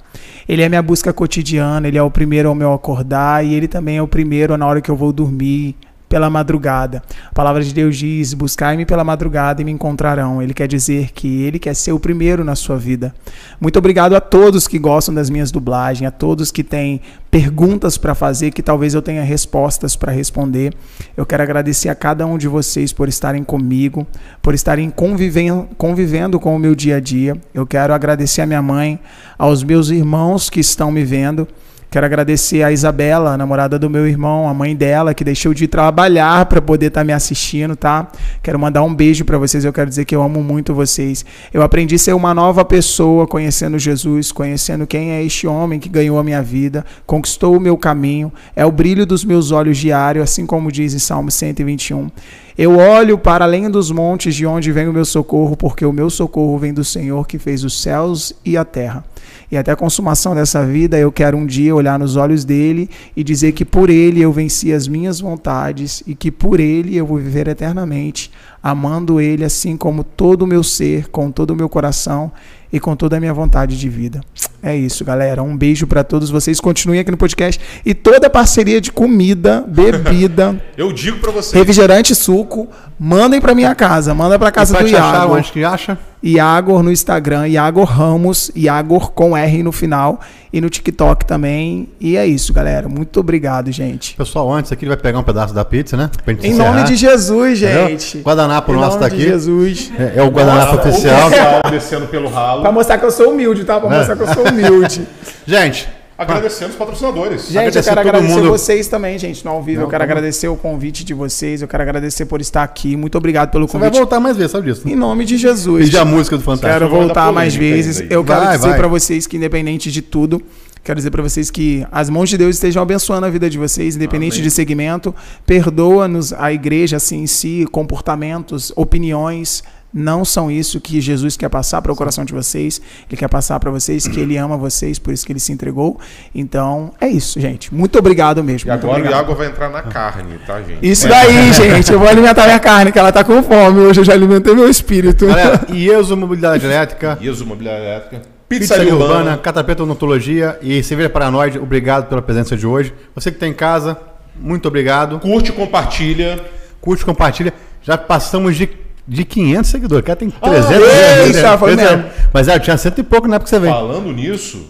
Ele é minha busca cotidiana, ele é o primeiro ao meu acordar e ele também é o primeiro na hora que eu vou dormir, pela madrugada. A palavra de Deus diz: Buscai-me pela madrugada e me encontrarão. Ele quer dizer que ele quer ser o primeiro na sua vida. Muito obrigado a todos que gostam das minhas dublagens, a todos que têm perguntas para fazer, que talvez eu tenha respostas para responder. Eu quero agradecer a cada um de vocês por estarem comigo, por estarem convivendo, convivendo com o meu dia a dia. Eu quero agradecer a minha mãe, aos meus irmãos que estão me vendo. Quero agradecer a Isabela, a namorada do meu irmão, a mãe dela, que deixou de trabalhar para poder estar me assistindo, tá? Quero mandar um beijo para vocês. Eu quero dizer que eu amo muito vocês. Eu aprendi a ser uma nova pessoa, conhecendo Jesus, conhecendo quem é este homem que ganhou a minha vida, conquistou o meu caminho, é o brilho dos meus olhos diário, assim como diz em Salmo 121. Eu olho para além dos montes de onde vem o meu socorro, porque o meu socorro vem do Senhor que fez os céus e a terra. E até a consumação dessa vida, eu quero um dia olhar nos olhos dele e dizer que por ele eu venci as minhas vontades e que por ele eu vou viver eternamente, amando ele assim como todo o meu ser, com todo o meu coração e com toda a minha vontade de vida. É isso, galera. Um beijo pra todos vocês. Continuem aqui no podcast. E toda parceria de comida, bebida, Eu digo pra vocês. refrigerante e suco, mandem pra minha casa. Manda pra casa pra do achar, Iago. onde que acha? Iagor no Instagram, Iagor Ramos, Iagor com R no final. E no TikTok também. E é isso, galera. Muito obrigado, gente. Pessoal, antes aqui ele vai pegar um pedaço da pizza, né? Pra gente Em encerrar. nome de Jesus, Entendeu? gente. Guardanapo Em nosso nome tá de aqui. Jesus. É, é o guardanapo O oficial. pessoal descendo pelo ralo. Pra mostrar que eu sou humilde, tá? Pra É. mostrar que eu sou humilde. Gente, Agradecendo os patrocinadores. Gente, eu quero agradecer mundo. vocês também, gente, no ao vivo. eu quero agradecer o convite de vocês. Eu quero agradecer por estar aqui. Muito obrigado pelo você vai convite. voltar mais vezes, sabe disso? Em nome de Jesus. Pedir a música do Fantástico. Quero voltar mais vezes. Eu quero Vai, dizer vai. pra vocês que, independente de tudo, quero dizer pra vocês que as mãos de Deus estejam abençoando a vida de vocês, independente de segmento. Perdoa-nos a igreja assim em si, comportamentos, opiniões. Não são isso que Jesus quer passar para o coração de vocês. Ele quer passar para vocês que ele ama vocês, por isso que ele se entregou. Então, é isso, gente. Muito obrigado mesmo. E agora o obrigado. Iago vai entrar na carne, tá, gente? Isso daí, gente. Eu vou alimentar minha carne, que ela tá com fome. Hoje eu já alimentei meu espírito. Galera, IESO Mobilidade Elétrica, ISO Mobiliária Elétrica. Pizzaria Pizzaria Urbana, Urbana. Catapeta Odontologia e Cerveja Paranoide, obrigado pela presença de hoje. Você que está em casa, muito obrigado. Curte, compartilha. Curte, compartilha. Já passamos de, de 500 seguidores. O cara tem 300. eita, né? foi Esse é- mesmo. Mas é, eu tinha cento e pouco na época que você veio. Falando nisso,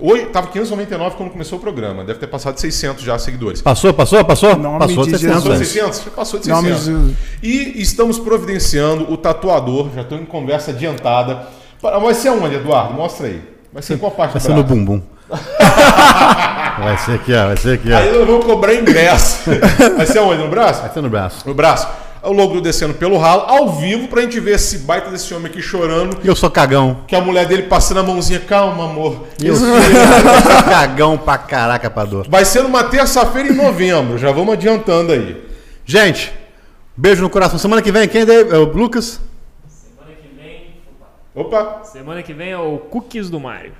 hoje tava 599 quando começou o programa. Deve ter passado de 600 já seguidores. Passou, passou, passou? Nome passou de de 600. Passou de velho. 600? Já passou de Nome 600. de Jesus. E estamos providenciando o tatuador. Já estou em conversa adiantada. Vai ser onde, Eduardo? Mostra aí. Vai ser em qual parte Vai ser no bumbum. vai ser aqui, ó. Vai ser aqui, ó. Aí eu vou cobrar ingresso. Vai ser onde? No braço? Vai ser no braço. No braço. O logo descendo pelo ralo, ao vivo, pra gente ver esse baita desse homem aqui chorando. E eu sou cagão. Que a mulher dele passando a mãozinha, calma, amor. E eu sou, cagão pra caraca pra dor. Vai ser numa terça-feira em novembro, já vamos adiantando aí. Gente, beijo no coração. Semana que vem, quem daí? É o Lucas? Semana que vem. Opa! Semana que vem é o Cookies do Mário.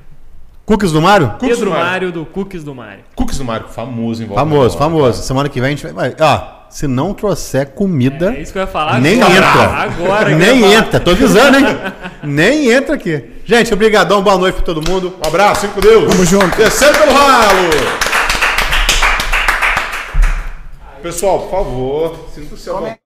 Cookies do Mário? Cookies Pedro do Mário. Mário do Cookies do Mário. Cookies do Mário, famoso em volta. Famoso, famoso. Semana que vem a gente vai. Ó, se não trouxer comida. É isso que eu ia falar Nem agora. entra. Agora. Nem entra, tô avisando, hein? Nem entra aqui. Gente, obrigadão, boa noite pra todo mundo. Um abraço, fique com Deus. Tamo junto. Descendo pelo ralo. Pessoal, por favor, sinta-se à vontade.